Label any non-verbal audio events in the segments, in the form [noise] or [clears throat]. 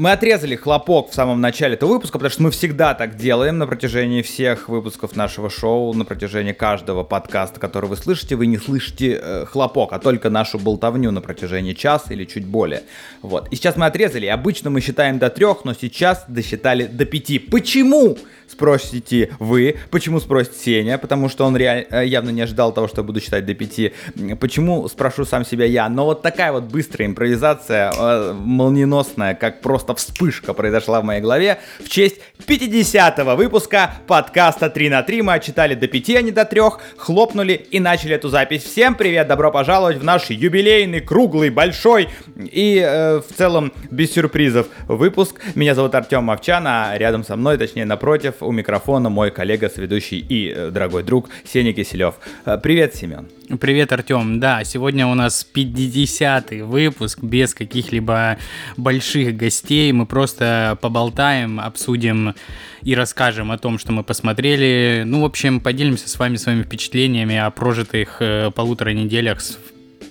Мы отрезали хлопок в самом начале этого выпуска, потому что мы всегда так делаем на протяжении всех выпусков нашего шоу, на протяжении каждого подкаста, который вы слышите. Вы не слышите э, хлопок, а только нашу болтовню на протяжении часа или чуть более. Вот. И сейчас мы отрезали. Обычно мы считаем до трех, но сейчас досчитали до пяти. Почему? Спросите вы. Почему спросит Сеня? Потому что он реаль... Э, явно не ожидал того, что я буду считать до пяти. Почему? Спрошу сам себя я. Но вот такая вот быстрая импровизация, э, молниеносная, как просто вспышка произошла в моей голове в честь 50-го выпуска подкаста 3 на 3. Мы отчитали до 5, а не до 3, хлопнули и начали эту запись. Всем привет, добро пожаловать в наш юбилейный, круглый, большой и э, в целом без сюрпризов выпуск. Меня зовут Артем Мовчан, а рядом со мной, точнее напротив, у микрофона мой коллега, соведущий и э, дорогой друг Сеня Киселев. Э, привет, Семен. Привет, Артем. Да, сегодня у нас 50-й выпуск без каких-либо больших гостей. Мы просто поболтаем, обсудим и расскажем о том, что мы посмотрели. Ну, в общем, поделимся с вами своими впечатлениями о прожитых э, полутора неделях с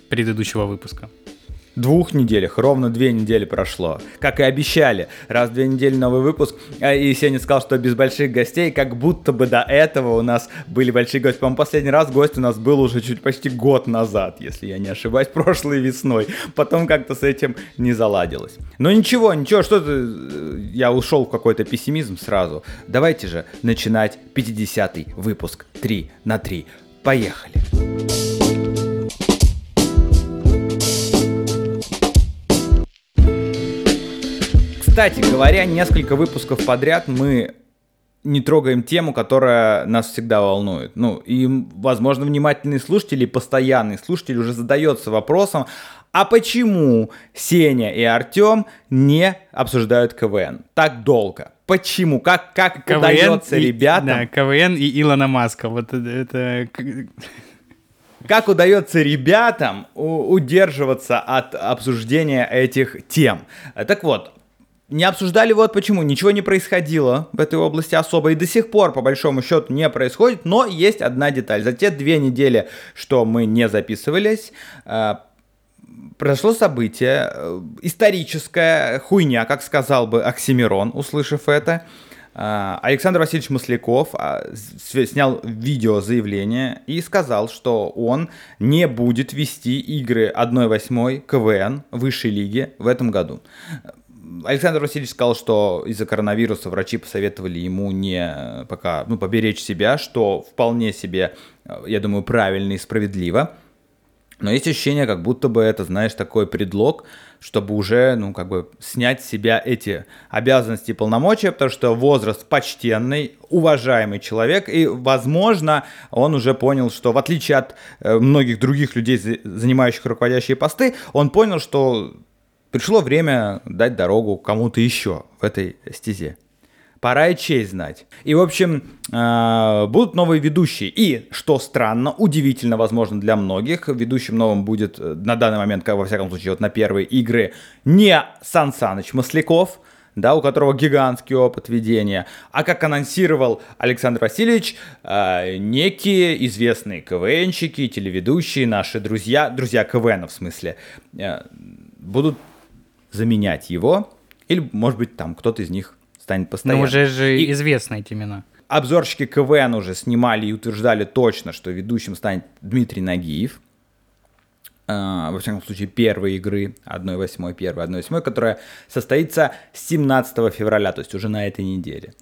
предыдущего выпуска двух неделях, ровно две недели прошло. Как и обещали, раз в две недели новый выпуск. А, и Сеня сказал, что без больших гостей, как будто бы до этого у нас были большие гости. По-моему, последний раз гость у нас был уже чуть почти год назад, если я не ошибаюсь, [laughs] прошлой весной. Потом как-то с этим не заладилось. Но ничего, ничего, что ты... Э, я ушел в какой-то пессимизм сразу. Давайте же начинать 50-й выпуск 3 на 3. Поехали. Поехали. Кстати говоря, несколько выпусков подряд мы не трогаем тему, которая нас всегда волнует. Ну, и, возможно, внимательный слушатель и постоянный слушатель уже задается вопросом, а почему Сеня и Артем не обсуждают КВН так долго? Почему? Как, как КВН удается и, ребятам... Да, КВН и Илона Маска. Вот это... это... Как удается ребятам удерживаться от обсуждения этих тем? Так вот, не обсуждали вот почему. Ничего не происходило в этой области особо. И до сих пор, по большому счету, не происходит. Но есть одна деталь. За те две недели, что мы не записывались, э, произошло событие, э, историческая хуйня, как сказал бы Оксимирон, услышав это. Э, Александр Васильевич Масляков снял видео заявление и сказал, что он не будет вести игры 1-8 КВН высшей лиги в этом году. Александр Васильевич сказал, что из-за коронавируса врачи посоветовали ему не пока, ну, поберечь себя, что вполне себе, я думаю, правильно и справедливо. Но есть ощущение, как будто бы это, знаешь, такой предлог, чтобы уже, ну, как бы снять с себя эти обязанности и полномочия, потому что возраст почтенный, уважаемый человек, и, возможно, он уже понял, что в отличие от э, многих других людей, занимающих руководящие посты, он понял, что Пришло время дать дорогу кому-то еще в этой стезе. Пора и честь знать. И, в общем, э, будут новые ведущие. И, что странно, удивительно, возможно, для многих, ведущим новым будет э, на данный момент, как во всяком случае, вот на первые игры, не Сан Саныч Масляков, да, у которого гигантский опыт ведения, а как анонсировал Александр Васильевич, э, некие известные КВНщики, телеведущие, наши друзья, друзья КВН в смысле, э, будут заменять его, или, может быть, там кто-то из них станет постоянным. Но уже же и известны эти имена. Обзорщики КВН уже снимали и утверждали точно, что ведущим станет Дмитрий Нагиев. Uh, во всяком случае, первой игры 1-8, 1 1-8, которая состоится 17 февраля, то есть уже на этой неделе.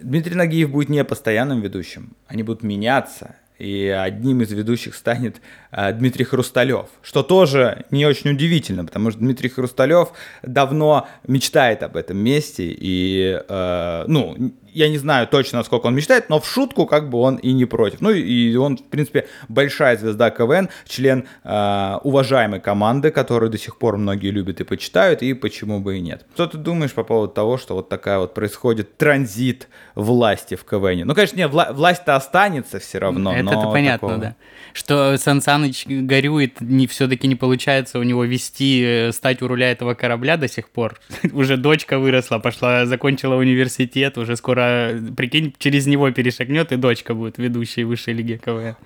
Дмитрий Нагиев будет не постоянным ведущим, они будут меняться, и одним из ведущих станет э, Дмитрий Хрусталев, что тоже не очень удивительно, потому что Дмитрий Хрусталев давно мечтает об этом месте, и, э, ну, я не знаю точно, насколько он мечтает, но в шутку как бы он и не против. Ну и он, в принципе, большая звезда КВН, член э, уважаемой команды, которую до сих пор многие любят и почитают, и почему бы и нет. Что ты думаешь по поводу того, что вот такая вот происходит транзит власти в КВН? Ну, конечно, не, вла- власть-то останется все равно, Это, но понятно, такого... да. Что Сан Саныч горюет, не, все-таки не получается у него вести, э, стать у руля этого корабля до сих пор. [laughs] уже дочка выросла, пошла, закончила университет, уже скоро прикинь, через него перешагнет, и дочка будет ведущей высшей лиги КВН.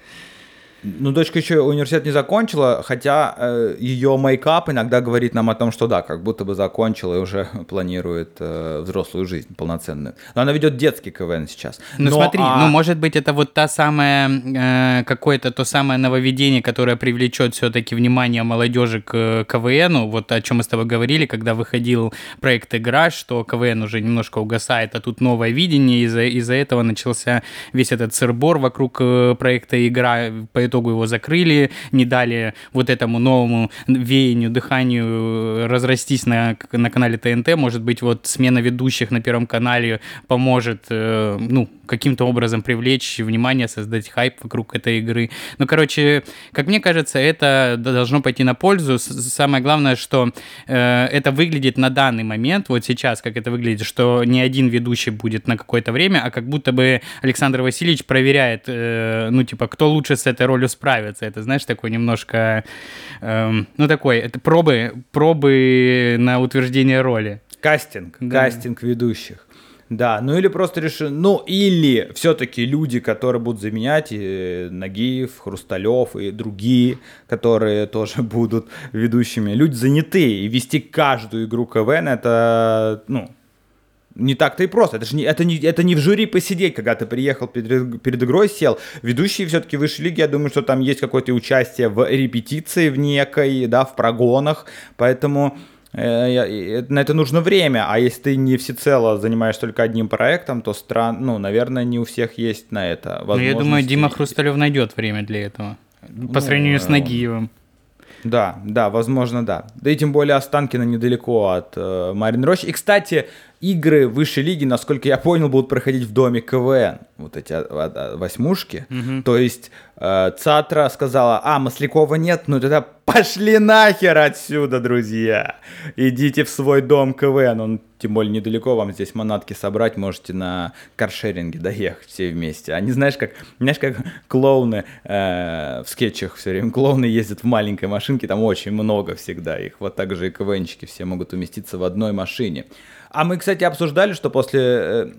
Ну, дочка еще университет не закончила, хотя э, ее мейкап иногда говорит нам о том, что да, как будто бы закончила и уже [laughs] планирует э, взрослую жизнь полноценную. Но она ведет детский КВН сейчас. Ну Но, смотри, а- ну может быть это вот та самая, э, какое-то то самое нововведение, которое привлечет все-таки внимание молодежи к э, КВНу, вот о чем мы с тобой говорили, когда выходил проект «Игра», что КВН уже немножко угасает, а тут новое видение, из-за из этого начался весь этот сырбор вокруг э, проекта «Игра», итогу его закрыли, не дали вот этому новому веянию, дыханию э, разрастись на, на канале ТНТ, может быть, вот смена ведущих на Первом канале поможет, э, ну, каким-то образом привлечь внимание, создать хайп вокруг этой игры. Ну, короче, как мне кажется, это должно пойти на пользу. Самое главное, что э, это выглядит на данный момент, вот сейчас, как это выглядит, что не один ведущий будет на какое-то время, а как будто бы Александр Васильевич проверяет, э, ну, типа, кто лучше с этой ролью справится. Это, знаешь, такой немножко, эм, ну, такой, это пробы, пробы на утверждение роли. Кастинг, Да. кастинг ведущих. Да, ну или просто решил, ну или все-таки люди, которые будут заменять э, Нагиев, Хрусталев и другие, которые [laughs] тоже будут ведущими. Люди занятые, и вести каждую игру КВН это, ну, не так-то и просто. Это же не, это не, это не в жюри посидеть, когда ты приехал перед, перед игрой, сел. Ведущие все-таки высшей лиги, я думаю, что там есть какое-то участие в репетиции в некой, да, в прогонах, поэтому и на это нужно время, а если ты не всецело занимаешься только одним проектом, то стран, ну, наверное, не у всех есть на это Ну, я думаю. Дима Хрусталев найдет время для этого. По сравнению с э, Нагиевым. Да, да, возможно, да. Да и тем более Останкино недалеко от э, Марин Рощи. И, кстати, игры высшей лиги, насколько я понял, будут проходить в доме КВН. Вот эти а, а, восьмушки. То есть э, Цатра сказала, а, Маслякова нет, ну тогда пошли нахер отсюда, друзья. Идите в свой дом КВН. Он тем более недалеко, вам здесь манатки собрать, можете на каршеринге доехать все вместе. Они, знаешь, как, знаешь, как клоуны э, в скетчах все время. Клоуны ездят в маленькой машинке, там очень много всегда их. Вот так же и КВНчики все могут уместиться в одной машине. А мы, кстати, обсуждали, что после э,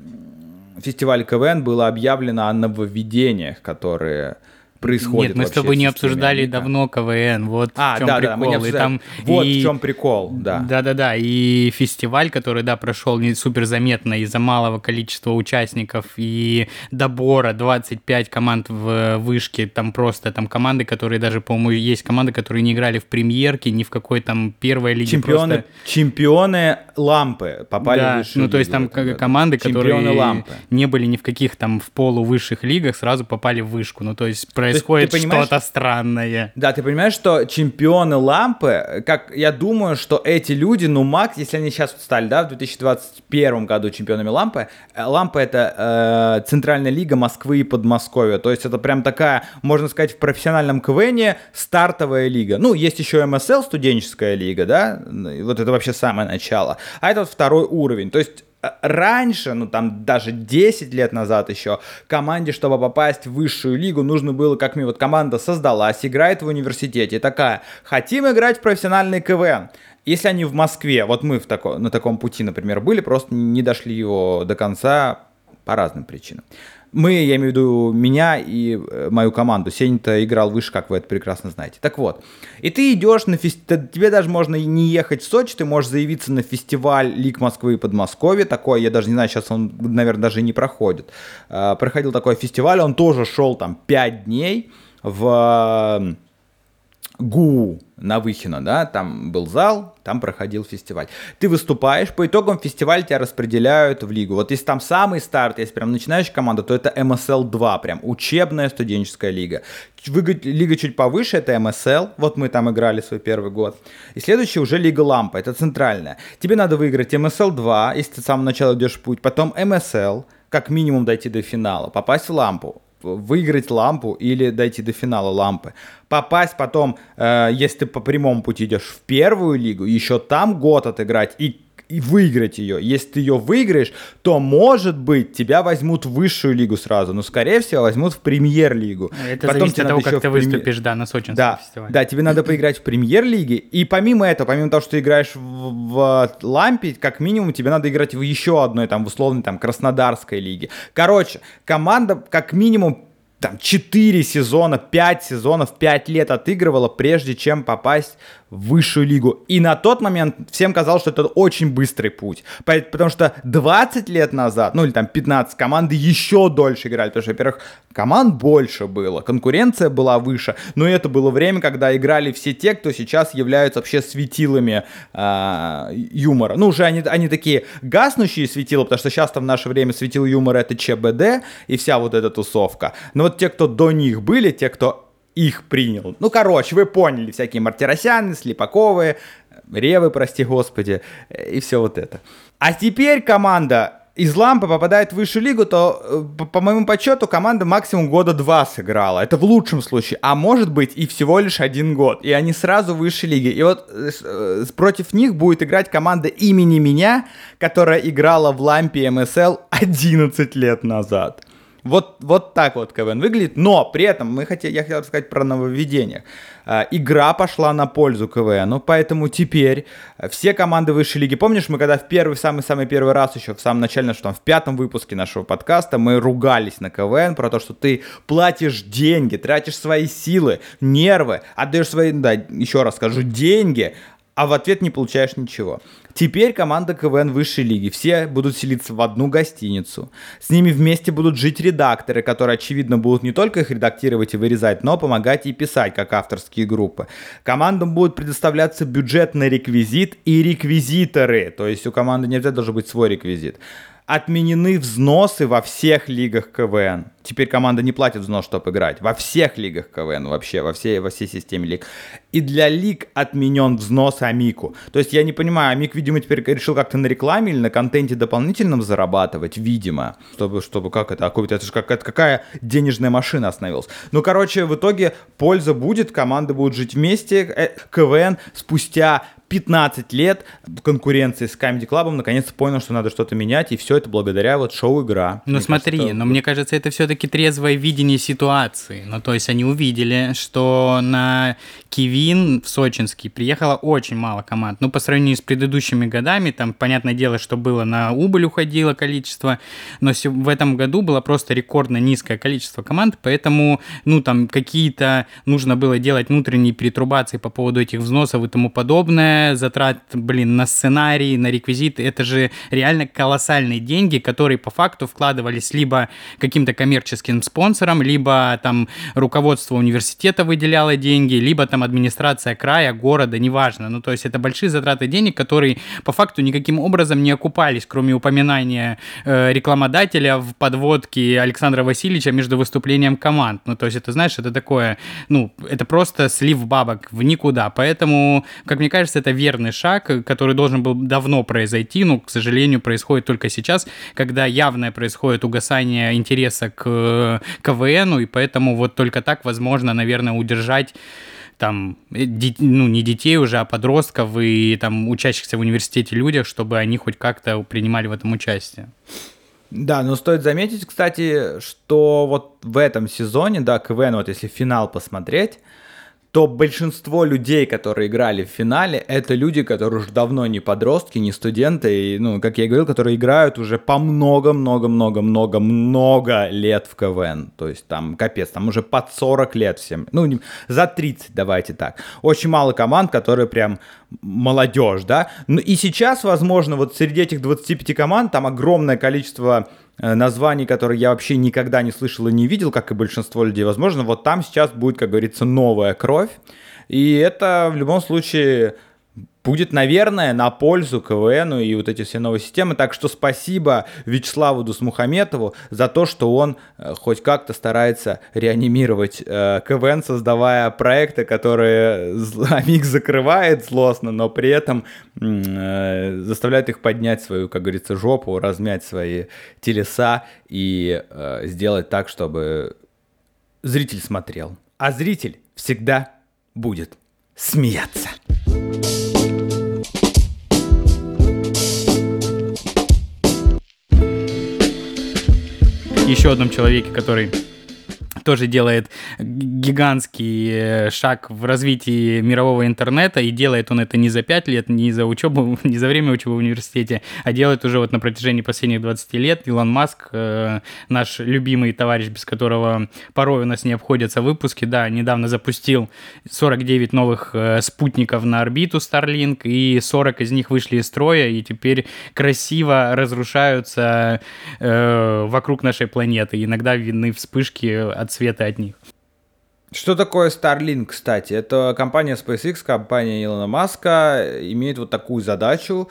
фестиваля КВН было объявлено о нововведениях, которые происходят Нет, мы с тобой не обсуждали давно КВН. Вот А, в чем да, прикол. да, мы не и там Вот и- в чем прикол, да. Да-да-да, и фестиваль, который, да, прошел не супер заметно из-за малого количества участников и добора 25 команд в вышке, там просто там команды, которые даже, по-моему, есть команды, которые не играли в премьерке, ни в какой там первой лиге. Чемпионы, просто- чемпионы лампы попали Да, в высшую ну то есть там году. команды, Чемпионы которые лампы. не были ни в каких там в полувысших лигах, сразу попали в вышку. Ну то есть происходит что-то странное. Да, ты понимаешь, что чемпионы лампы, как я думаю, что эти люди, ну, Макс, если они сейчас стали, да, в 2021 году чемпионами лампы, э, лампа это э, центральная лига Москвы и Подмосковья, то есть это прям такая, можно сказать, в профессиональном КВНе стартовая лига. Ну, есть еще МСЛ, студенческая лига, да, Ну, вот это вообще самое начало, а это вот второй уровень, то есть раньше, ну там даже 10 лет назад еще, команде, чтобы попасть в высшую лигу, нужно было, как мне вот команда создалась, играет в университете, такая, хотим играть в профессиональный КВН. Если они в Москве, вот мы в тако, на таком пути, например, были, просто не дошли его до конца по разным причинам. Мы, я имею в виду меня и э, мою команду. Сеня-то играл выше, как вы это прекрасно знаете. Так вот, и ты идешь на фестиваль, тебе даже можно не ехать в Сочи, ты можешь заявиться на фестиваль Лиг Москвы и Подмосковья. Такой, я даже не знаю, сейчас он, наверное, даже не проходит. А, Проходил такой фестиваль, он тоже шел там 5 дней в э, ГУ на Выхино, да, там был зал, там проходил фестиваль. Ты выступаешь, по итогам фестиваля тебя распределяют в лигу. Вот если там самый старт, если прям начинающая команда, то это МСЛ-2, прям учебная студенческая лига. Лига чуть повыше, это МСЛ, вот мы там играли свой первый год. И следующая уже Лига Лампа, это центральная. Тебе надо выиграть МСЛ-2, если ты с самого начала идешь путь, потом МСЛ, как минимум дойти до финала, попасть в лампу, выиграть лампу или дойти до финала лампы. Попасть потом, э, если ты по прямому пути идешь в первую лигу, еще там год отыграть и, и выиграть ее. Если ты ее выиграешь, то, может быть, тебя возьмут в высшую лигу сразу, но, скорее всего, возьмут в премьер-лигу. Это Потом зависит от того, как ты в премьер- выступишь, да, на Сочинском да, фестивале. да, тебе надо поиграть в премьер-лиге, и помимо этого, помимо того, что ты играешь в, в лампе, как минимум тебе надо играть в еще одной, там, в условной, там, Краснодарской лиге. Короче, команда как минимум там 4 сезона, 5 сезонов, 5 лет отыгрывала, прежде чем попасть в высшую лигу. И на тот момент всем казалось, что это очень быстрый путь. Потому что 20 лет назад, ну или там 15, команды еще дольше играли. Потому что, во-первых, команд больше было, конкуренция была выше. Но это было время, когда играли все те, кто сейчас являются вообще светилами э, юмора. Ну уже они, они такие гаснущие светила, потому что сейчас-то в наше время светил юмора это ЧБД и вся вот эта тусовка. Но вот те, кто до них были, те, кто их принял. Ну, короче, вы поняли, всякие Мартиросяны, Слепаковы, Ревы, прости господи, и все вот это. А теперь команда из Лампы попадает в высшую лигу, то, э, по, по моему подсчету, команда максимум года два сыграла. Это в лучшем случае. А может быть и всего лишь один год. И они сразу в высшей лиге. И вот э, э против них будет играть команда имени меня, которая играла в Лампе МСЛ 11 лет назад. Вот, вот так вот КВН выглядит, но при этом мы хотели, я хотел сказать про нововведение. Э, игра пошла на пользу КВН, ну поэтому теперь все команды высшей лиги, помнишь, мы когда в первый, самый-самый первый раз еще в самом начале, что там в пятом выпуске нашего подкаста мы ругались на КВН про то, что ты платишь деньги, тратишь свои силы, нервы, отдаешь свои, да, еще раз скажу, деньги, а в ответ не получаешь ничего. Теперь команда КВН высшей лиги. Все будут селиться в одну гостиницу. С ними вместе будут жить редакторы, которые, очевидно, будут не только их редактировать и вырезать, но помогать и писать, как авторские группы. Командам будет предоставляться бюджетный реквизит и реквизиторы. То есть у команды не обязательно должен быть свой реквизит отменены взносы во всех лигах КВН. Теперь команда не платит взнос, чтобы играть. Во всех лигах КВН вообще, во всей, во всей системе лиг. И для лиг отменен взнос Амику. То есть я не понимаю, Амик, видимо, теперь решил как-то на рекламе или на контенте дополнительном зарабатывать, видимо. Чтобы, чтобы как это, а это же как, это какая денежная машина остановилась. Ну, короче, в итоге польза будет, команды будут жить вместе. Э, КВН спустя 15 лет конкуренции с Comedy Club наконец-то понял, что надо что-то менять, и все это благодаря вот шоу-игра. Ну смотри, кажется, но мне кажется, это все-таки трезвое видение ситуации. Ну то есть они увидели, что на Кивин в Сочинский приехало очень мало команд. Ну по сравнению с предыдущими годами, там, понятное дело, что было на убыль уходило количество, но в этом году было просто рекордно низкое количество команд, поэтому, ну там какие-то нужно было делать внутренние перетрубации по поводу этих взносов и тому подобное, затрат, блин, на сценарий, на реквизиты, это же реально колоссальные деньги, которые по факту вкладывались либо каким-то коммерческим спонсором, либо там руководство университета выделяло деньги, либо там администрация края, города, неважно. Ну, то есть это большие затраты денег, которые по факту никаким образом не окупались, кроме упоминания э, рекламодателя в подводке Александра Васильевича между выступлением команд. Ну, то есть это, знаешь, это такое, ну, это просто слив бабок в никуда. Поэтому, как мне кажется, это верный шаг, который должен был давно произойти, но, к сожалению, происходит только сейчас, когда явное происходит угасание интереса к КВНу, и поэтому вот только так возможно, наверное, удержать там, э, ну, не детей уже, а подростков и там учащихся в университете людях, чтобы они хоть как-то принимали в этом участие. Да, но стоит заметить, кстати, что вот в этом сезоне, да, КВН, вот если финал посмотреть, то большинство людей, которые играли в финале, это люди, которые уже давно не подростки, не студенты, и, ну, как я и говорил, которые играют уже по много-много-много-много лет в КВН. То есть там, капец, там уже под 40 лет всем. Ну, за 30, давайте так. Очень мало команд, которые прям молодежь, да. Ну и сейчас, возможно, вот среди этих 25 команд там огромное количество названий, которые я вообще никогда не слышал и не видел, как и большинство людей, возможно, вот там сейчас будет, как говорится, новая кровь. И это в любом случае будет, наверное, на пользу КВНу и вот эти все новые системы. Так что спасибо Вячеславу Дусмухаметову за то, что он э, хоть как-то старается реанимировать э, КВН, создавая проекты, которые Амик [laughs] закрывает злостно, но при этом э, заставляет их поднять свою, как говорится, жопу, размять свои телеса и э, сделать так, чтобы зритель смотрел. А зритель всегда будет смеяться. Еще одном человеке, который тоже делает гигантский э, шаг в развитии мирового интернета, и делает он это не за 5 лет, не за учебу, [laughs] не за время учебы в университете, а делает уже вот на протяжении последних 20 лет. Илон Маск, э, наш любимый товарищ, без которого порой у нас не обходятся выпуски, да, недавно запустил 49 новых э, спутников на орбиту Starlink, и 40 из них вышли из строя, и теперь красиво разрушаются э, вокруг нашей планеты. Иногда видны вспышки от света от них. Что такое Starlink, кстати? Это компания SpaceX, компания Илона Маска, имеет вот такую задачу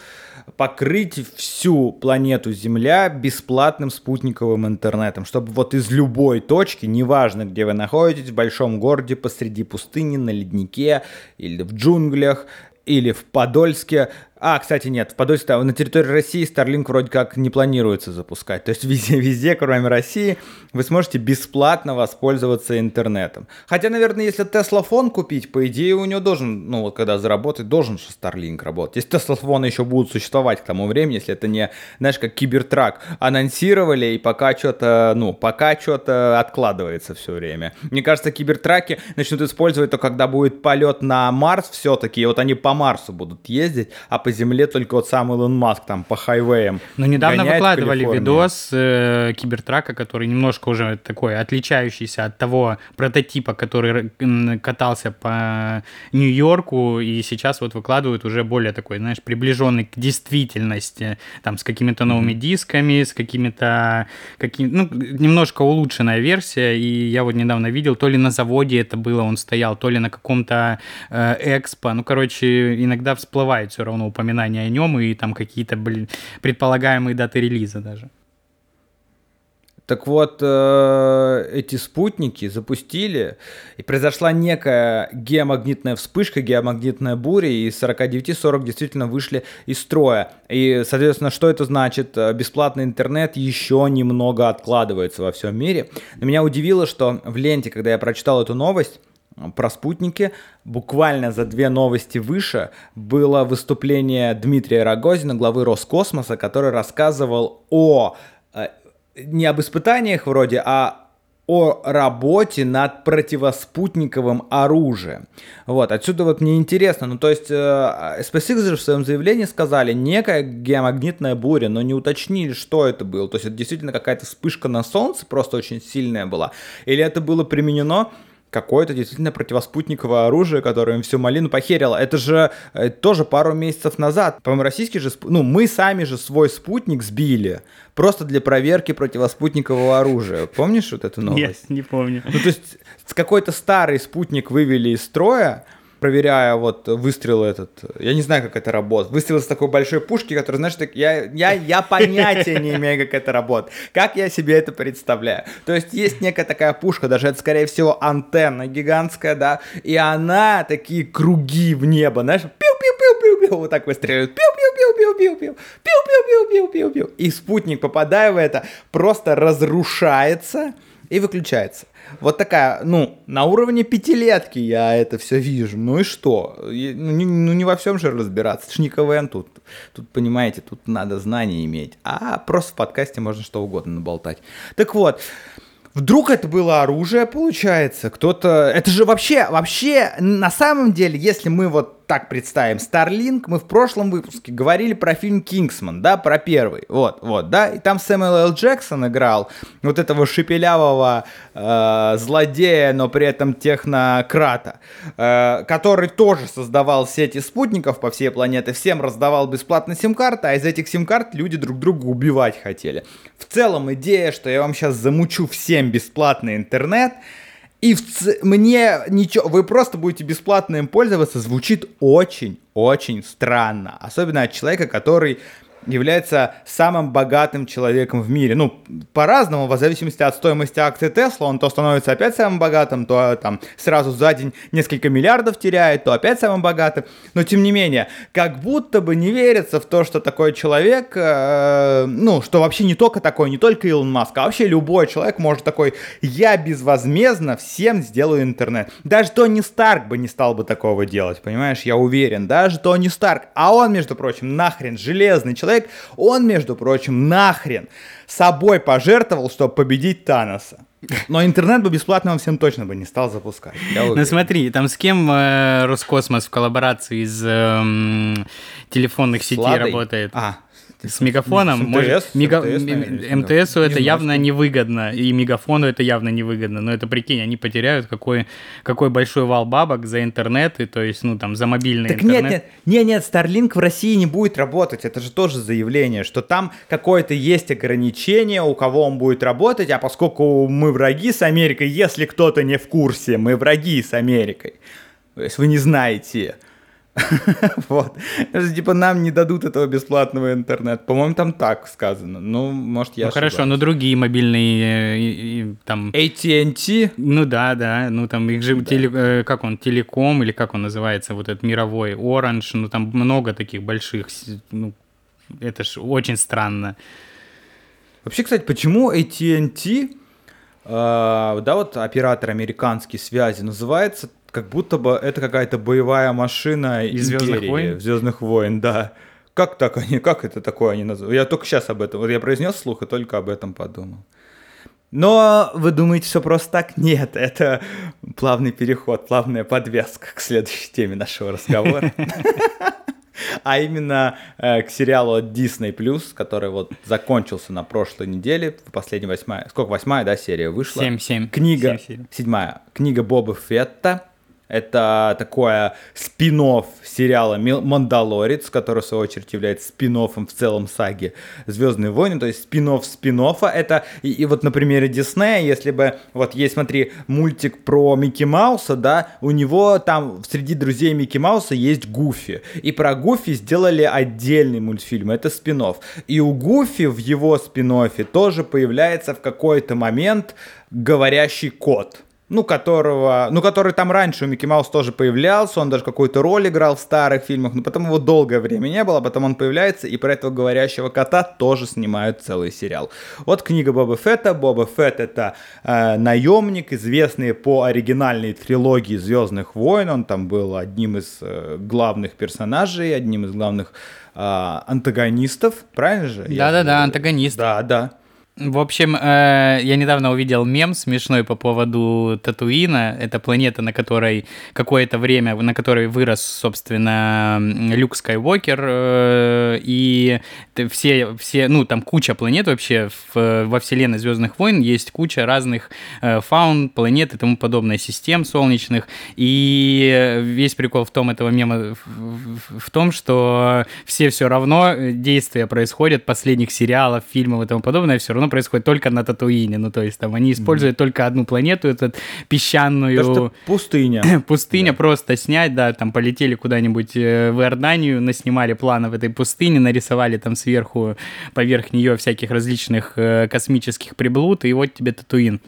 покрыть всю планету Земля бесплатным спутниковым интернетом, чтобы вот из любой точки, неважно где вы находитесь, в большом городе, посреди пустыни, на леднике или в джунглях, или в Подольске, а, кстати, нет, в Подольске, на территории России Starlink вроде как не планируется запускать. То есть везде, везде, кроме России, вы сможете бесплатно воспользоваться интернетом. Хотя, наверное, если Tesla фон купить, по идее, у него должен, ну вот когда заработать, должен же Starlink работать. Если Tesla фоны еще будут существовать к тому времени, если это не, знаешь, как Кибертрак, анонсировали, и пока что-то, ну, пока что-то откладывается все время. Мне кажется, Кибертраки начнут использовать то, когда будет полет на Марс все-таки, и вот они по Марсу будут ездить, а по земле только вот сам Илон Маск там по хайвеям. Ну, недавно выкладывали видос э, Кибертрака, который немножко уже такой отличающийся от того прототипа, который катался по Нью-Йорку, и сейчас вот выкладывают уже более такой, знаешь, приближенный к действительности, там, с какими-то новыми mm-hmm. дисками, с какими-то, каким, ну, немножко улучшенная версия, и я вот недавно видел, то ли на заводе это было, он стоял, то ли на каком-то э, экспо, ну, короче, иногда всплывает все равно упоминание упоминания о нем и там какие-то, блин, предполагаемые даты релиза даже. Так вот, э, эти спутники запустили, и произошла некая геомагнитная вспышка, геомагнитная буря, и 49-40 действительно вышли из строя. И, соответственно, что это значит? Э, бесплатный интернет еще немного откладывается во всем мире. Но меня удивило, что в ленте, когда я прочитал эту новость, про спутники. Буквально за две новости выше было выступление Дмитрия Рогозина, главы Роскосмоса, который рассказывал о э, не об испытаниях вроде, а о работе над противоспутниковым оружием. Вот, отсюда вот мне интересно, ну то есть э, SpaceX же в своем заявлении сказали некая геомагнитная буря, но не уточнили, что это было. То есть это действительно какая-то вспышка на Солнце, просто очень сильная была, или это было применено какое-то действительно противоспутниковое оружие, которое им всю малину похерило. Это же э, тоже пару месяцев назад. По-моему, российский же... Ну, мы сами же свой спутник сбили. Просто для проверки противоспутникового оружия. Помнишь вот эту новость? Нет, не помню. Ну, то есть какой-то старый спутник вывели из строя, проверяя вот выстрел этот, я не знаю, как это работает, выстрел с такой большой пушки, который, знаешь, так, я, я, я понятия не имею, как это работает, как я себе это представляю. То есть есть некая такая пушка, даже это, скорее всего, антенна гигантская, да, и она такие круги в небо, знаешь, пиу-пиу-пиу-пиу-пиу, вот так пиу-пиу-пиу-пиу-пиу-пиу, пиу-пиу-пиу-пиу-пиу, и спутник, попадая в это, просто разрушается и выключается. Вот такая, ну, на уровне пятилетки я это все вижу. Ну и что? Ну не, ну, не во всем же разбираться. Это ж не КВН тут. Тут, понимаете, тут надо знания иметь. А просто в подкасте можно что угодно наболтать. Так вот, Вдруг это было оружие, получается? Кто-то... Это же вообще, вообще, на самом деле, если мы вот так представим. Starlink, мы в прошлом выпуске говорили про фильм «Кингсман», да, про первый, вот, вот, да, и там Сэмюэл Л. Джексон играл вот этого шепелявого э, злодея, но при этом технократа, э, который тоже создавал сети спутников по всей планете, всем раздавал бесплатно сим-карты, а из этих сим-карт люди друг друга убивать хотели. В целом идея, что я вам сейчас замучу всем бесплатный интернет — и в ц... мне ничего, вы просто будете бесплатно им пользоваться, звучит очень-очень странно. Особенно от человека, который является самым богатым человеком в мире. Ну, по-разному, в зависимости от стоимости акций Тесла, он то становится опять самым богатым, то там сразу за день несколько миллиардов теряет, то опять самым богатым. Но тем не менее, как будто бы не верится в то, что такой человек, э, ну, что вообще не только такой, не только Илон Маск, а вообще любой человек может такой, я безвозмездно всем сделаю интернет. Даже Тони Старк бы не стал бы такого делать, понимаешь, я уверен, даже Тони Старк. А он, между прочим, нахрен железный человек, человек, он, между прочим, нахрен собой пожертвовал, чтобы победить Таноса. Но интернет бы бесплатно он всем точно бы не стал запускать. Ну смотри, там с кем э, Роскосмос в коллаборации из э, телефонных сетей работает? А, с мегафоном. МТС, мега... МТС, МТСу это явно невыгодно, и мегафону это явно невыгодно. Но это прикинь, они потеряют какой, какой большой вал бабок за интернет, и то есть, ну там, за мобильный так интернет. Нет, нет, нет, нет, Starlink в России не будет работать. Это же тоже заявление, что там какое-то есть ограничение, у кого он будет работать, а поскольку мы враги с Америкой, если кто-то не в курсе, мы враги с Америкой. То есть вы не знаете, [laughs] Вот. Типа нам не дадут этого бесплатного интернета. По-моему, там так сказано. Ну, может, я Ну, хорошо, но другие мобильные э, там... AT&T? Ну, да, да. Ну, там их же... Э, как он? Телеком или как он называется? Вот этот мировой. Orange. Ну, там много таких больших. Ну, это ж очень странно. Вообще, кстати, почему AT&T, э, да, вот оператор американский связи, называется как будто бы это какая-то боевая машина из Звездных войн. Звездных войн, да. Как так они, как это такое они называют? Я только сейчас об этом, вот я произнес слух и только об этом подумал. Но вы думаете, все просто так? Нет, это плавный переход, плавная подвеска к следующей теме нашего разговора. [laughs] А именно э, к сериалу от Disney+, который вот закончился на прошлой неделе, в последней восьмая, сколько, восьмая, да, серия вышла? Семь, семь. Книга, седьмая, книга Боба Фетта, это такое спин сериала «Мандалорец», который, в свою очередь, является спин в целом саги «Звездные войны», то есть спин спин. Это, и, и вот на примере Диснея, если бы, вот есть, смотри, мультик про Микки Мауса, да, у него там среди друзей Микки Мауса есть Гуфи. И про Гуфи сделали отдельный мультфильм, это спин. И у Гуфи в его спин тоже появляется в какой-то момент говорящий кот ну, которого, ну, который там раньше у Микки Маус тоже появлялся, он даже какую-то роль играл в старых фильмах, но потом его долгое время не было, потом он появляется, и про этого говорящего кота тоже снимают целый сериал. Вот книга Боба Фетта. Боба Фетт это э, наемник, известный по оригинальной трилогии Звездных войн, он там был одним из э, главных персонажей, одним из главных э, антагонистов, правильно же? Да-да-да, антагонист. Да, да. В общем, э, я недавно увидел мем смешной по поводу Татуина. Это планета, на которой какое-то время, на которой вырос, собственно, Люк Скайуокер. Э, и все, все, ну, там куча планет вообще в, во вселенной Звездных войн. Есть куча разных э, фаун, планет и тому подобное, систем солнечных. И весь прикол в том этого мема в, в том, что все все равно действия происходят последних сериалов, фильмов и тому подобное, все равно равно происходит только на Татуине. Ну, то есть там они используют mm-hmm. только одну планету, этот песчаную... То, что пустыня. [clears throat] Пустыня да. просто снять, да, там полетели куда-нибудь э, в Иорданию, наснимали планов этой пустыни, нарисовали там сверху, поверх нее всяких различных э, космических приблуд, и вот тебе Татуин.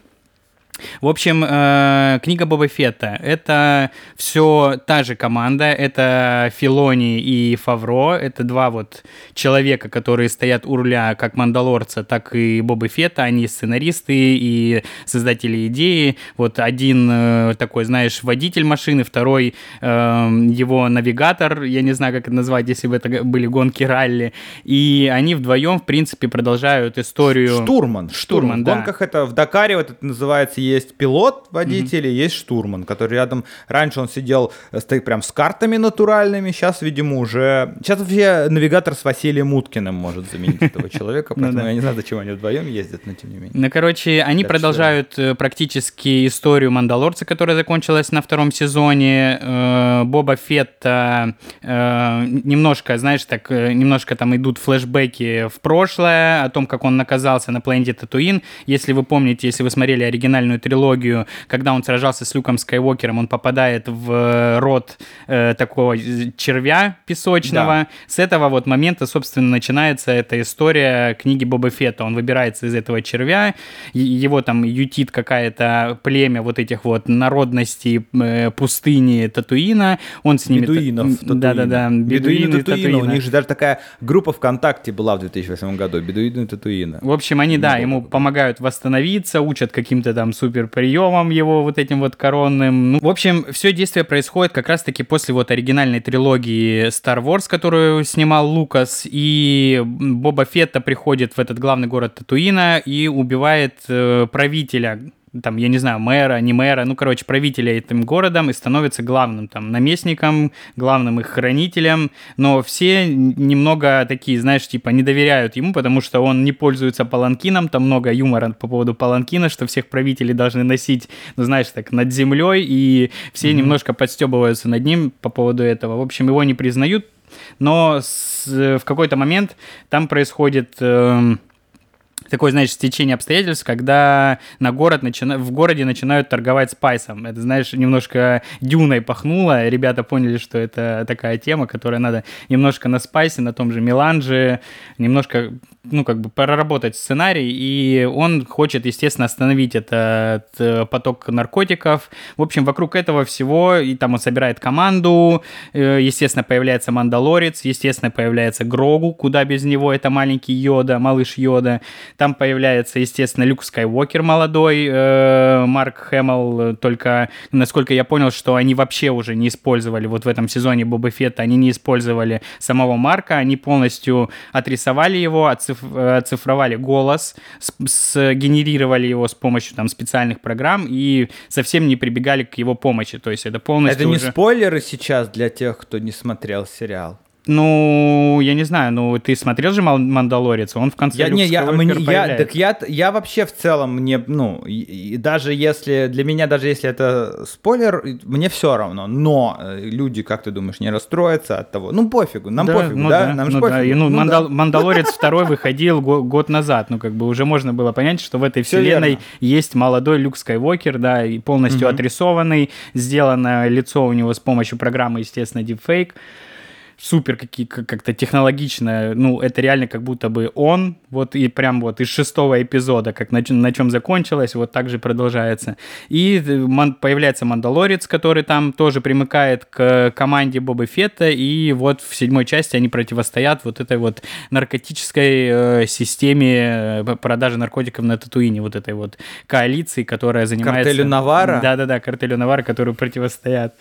В общем, э, книга Боба Фетта — это все та же команда, это Филони и Фавро, это два вот человека, которые стоят у руля как Мандалорца, так и Боба Фетта, они сценаристы и создатели идеи. Вот один э, такой, знаешь, водитель машины, второй э, его навигатор, я не знаю, как это назвать, если бы это были гонки ралли, и они вдвоем, в принципе, продолжают историю... Штурман. Штурман, штурман да. В гонках это, в Дакаре вот это называется есть пилот водитель, mm-hmm. есть штурман, который рядом. Раньше он сидел э, стоит прям с картами натуральными, сейчас, видимо, уже. Сейчас вообще навигатор с Василием Уткиным может заменить этого [laughs] человека, ну поэтому я не знаю, зачем они вдвоем ездят, но тем не менее. Ну, короче, они продолжают э, практически историю Мандалорца, которая закончилась на втором сезоне. Э, Боба Фетта немножко, знаешь, так, немножко там идут флешбеки в прошлое о том, как он наказался на планете Татуин. Если вы помните, если вы смотрели оригинальную оригинальную трилогию, когда он сражался с Люком Скайуокером, он попадает в э, рот э, такого червя песочного. Да. С этого вот момента, собственно, начинается эта история книги Боба Фетта. Он выбирается из этого червя, его там ютит какая-то племя вот этих вот народностей э, пустыни Татуина. Он с ними... Бедуинов. Да-да-да. Бедуины, Татуина. У них же даже такая группа ВКонтакте была в 2008 году. Бедуины Татуина. В общем, они, да, ему помогают восстановиться, учат каким-то там супер приемом его вот этим вот коронным. Ну, в общем, все действие происходит как раз-таки после вот оригинальной трилогии Star Wars, которую снимал Лукас, и Боба Фетта приходит в этот главный город Татуина и убивает э, правителя там, я не знаю, мэра, не мэра, ну, короче, правителя этим городом и становится главным там наместником, главным их хранителем, но все немного такие, знаешь, типа не доверяют ему, потому что он не пользуется паланкином, там много юмора по поводу паланкина, что всех правителей должны носить, ну, знаешь, так, над землей, и все mm-hmm. немножко подстебываются над ним по поводу этого. В общем, его не признают, но с, в какой-то момент там происходит... Э, такое, знаешь, стечение обстоятельств, когда на город начина... в городе начинают торговать спайсом. Это, знаешь, немножко дюной пахнуло. Ребята поняли, что это такая тема, которая надо немножко на спайсе, на том же меланже, немножко ну, как бы проработать сценарий, и он хочет, естественно, остановить этот э, поток наркотиков. В общем, вокруг этого всего, и там он собирает команду, э, естественно, появляется Мандалорец, естественно, появляется Грогу, куда без него, это маленький Йода, малыш Йода. Там появляется, естественно, Люк Скайуокер молодой, э, Марк Хэмилл, только, насколько я понял, что они вообще уже не использовали, вот в этом сезоне Боба Фетта, они не использовали самого Марка, они полностью отрисовали его, оцифровали оцифровали голос, сгенерировали его с помощью там специальных программ и совсем не прибегали к его помощи. То есть это полностью Это не уже... спойлеры сейчас для тех, кто не смотрел сериал? Ну, я не знаю, ну ты смотрел же Мандалорец, он в конце я, не, я, мне, я, так я, я вообще в целом мне, ну, и, и даже если для меня даже если это спойлер, мне все равно. Но э, люди, как ты думаешь, не расстроятся от того? Ну пофигу, нам да, пофигу, ну, да? да, нам ну, пофигу. Да. И, ну, ну, Мандал, да. Мандалорец [laughs] второй выходил год назад, ну как бы уже можно было понять, что в этой все вселенной верно. есть молодой Люк Скайуокер, да, и полностью угу. отрисованный, сделано лицо у него с помощью программы, естественно, Deepfake супер какие, как-то технологично, ну, это реально как будто бы он, вот и прям вот из шестого эпизода, как на, на чем закончилось, вот так же продолжается. И э, ман, появляется Мандалорец, который там тоже примыкает к команде Боба Фетта, и вот в седьмой части они противостоят вот этой вот наркотической э, системе э, продажи наркотиков на Татуине, вот этой вот коалиции, которая занимается... Картелю Навара? Да-да-да, картелю Навара, которые противостоят.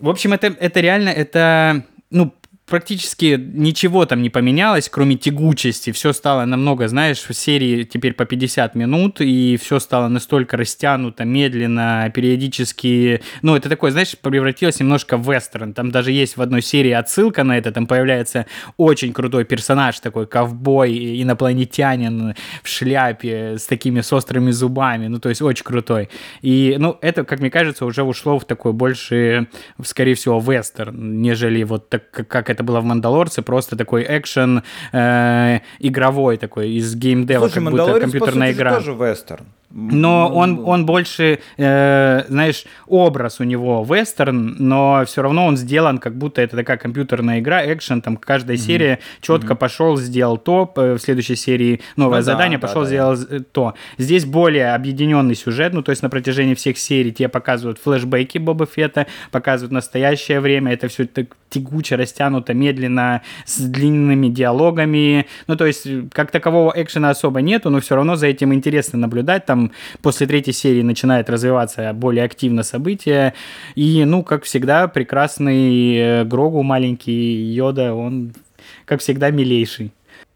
В общем, это, это реально, это ну, практически ничего там не поменялось, кроме тягучести. Все стало намного, знаешь, в серии теперь по 50 минут, и все стало настолько растянуто, медленно, периодически... Ну, это такое, знаешь, превратилось немножко в вестерн. Там даже есть в одной серии отсылка на это, там появляется очень крутой персонаж, такой ковбой, инопланетянин в шляпе с такими с острыми зубами, ну, то есть очень крутой. И, ну, это, как мне кажется, уже ушло в такой больше, скорее всего, вестерн, нежели вот так, как это это было в «Мандалорце», просто такой экшен э, игровой такой, из геймдева, Слушай, как будто компьютерная по сути, игра. тоже вестерн. Но он, он больше, э, знаешь, образ у него вестерн, но все равно он сделан, как будто это такая компьютерная игра, экшен, там каждая mm-hmm. серия четко mm-hmm. пошел, сделал то, в следующей серии новое ну, задание, да, пошел, да, сделал да. то. Здесь более объединенный сюжет, ну то есть на протяжении всех серий тебе показывают флешбеки Боба Фетта, показывают настоящее время, это все так тягуче, растянуто, медленно, с длинными диалогами, ну то есть как такового экшена особо нету, но все равно за этим интересно наблюдать, там после третьей серии начинает развиваться более активно события. И, ну, как всегда, прекрасный э, Грогу маленький Йода, он, как всегда, милейший.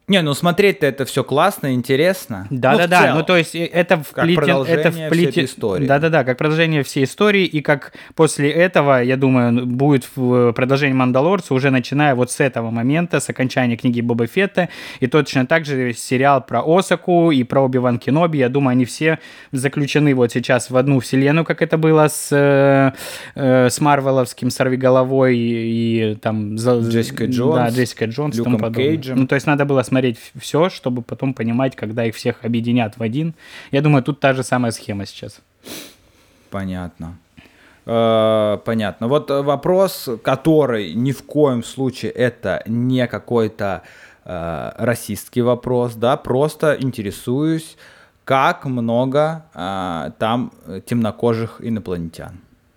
Не, ну смотреть-то это все классно, интересно. Да, ну, да, да. Ну, то есть э, это вплетен, это вплетен, истории. Да, да, да, как продолжение всей истории, и как после этого, я думаю, будет в продолжение Мандалорца, уже начиная вот с этого момента, с окончания книги Боба Фетта, и точно так же сериал про Осаку и про Оби-Ван Кеноби, я думаю, они все заключены вот сейчас в одну вселенную, как это было с, э, э с Марвеловским Сорвиголовой и, и там... Джессика Джонс. Да, Джессика Джонс. Люком Кейджем. Ну, то есть надо было смотреть смотреть все, чтобы потом понимать, когда их всех объединят в один. Я думаю, тут та же самая схема сейчас. Понятно. Э, понятно. Вот вопрос, который ни в коем случае это не какой-то э, расистский вопрос, да, просто интересуюсь, как много э, там темнокожих инопланетян.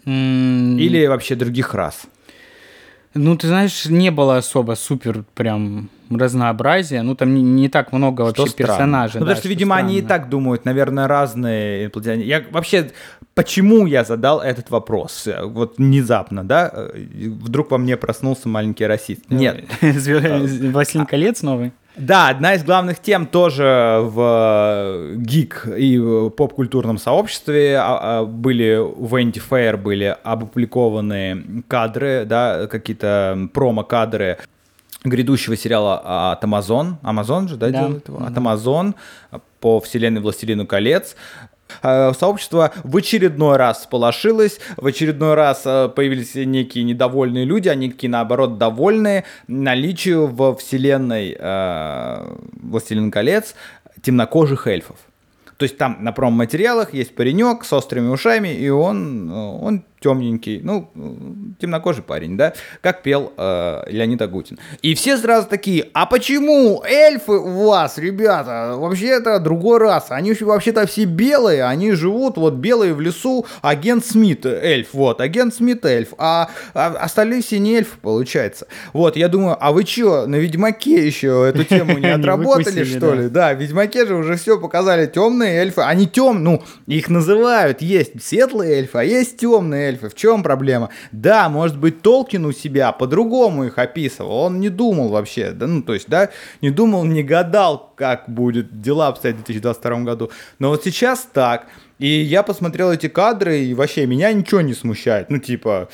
Mm. Или вообще других рас. Ну, ты знаешь, не было особо супер прям разнообразия. Ну, там не, не так много вообще Что странно. персонажей. Ну, да, потому что, видимо, они и так думают, наверное, разные инопланетяне. Я вообще, почему я задал этот вопрос? Вот внезапно, да? Вдруг во мне проснулся маленький расист. Нет. [laughs] «Властелин колец» новый? Да, одна из главных тем тоже в гик и поп-культурном сообществе а, а, были в Vanity Fair были опубликованы кадры, да, какие-то промо-кадры грядущего сериала от Amazon. Amazon же, да, да. делает его? От Amazon по вселенной Властелину колец. Э, сообщество в очередной раз сполошилось, в очередной раз э, появились некие недовольные люди, они какие наоборот довольные наличию в вселенной э, «Властелин колец» темнокожих эльфов. То есть там на промо-материалах есть паренек с острыми ушами, и он, он темненький, ну, темнокожий парень, да, как пел э, Леонид Агутин. И все сразу такие, а почему эльфы у вас, ребята, вообще это другой раз, они вообще-то все белые, они живут, вот белые в лесу, агент Смит эльф, вот, агент Смит эльф, а, а остальные все не эльфы, получается. Вот, я думаю, а вы что, на Ведьмаке еще эту тему не [laughs] отработали, что ли? Да, в Ведьмаке же уже все показали, темные эльфы, они тем, ну, их называют, есть светлые эльфы, а есть темные эльфы. В чем проблема? Да, может быть, Толкин у себя по-другому их описывал. Он не думал вообще, да, ну, то есть, да, не думал, не гадал, как будет дела обстоять в 2022 году. Но вот сейчас так. И я посмотрел эти кадры, и вообще меня ничего не смущает. Ну, типа,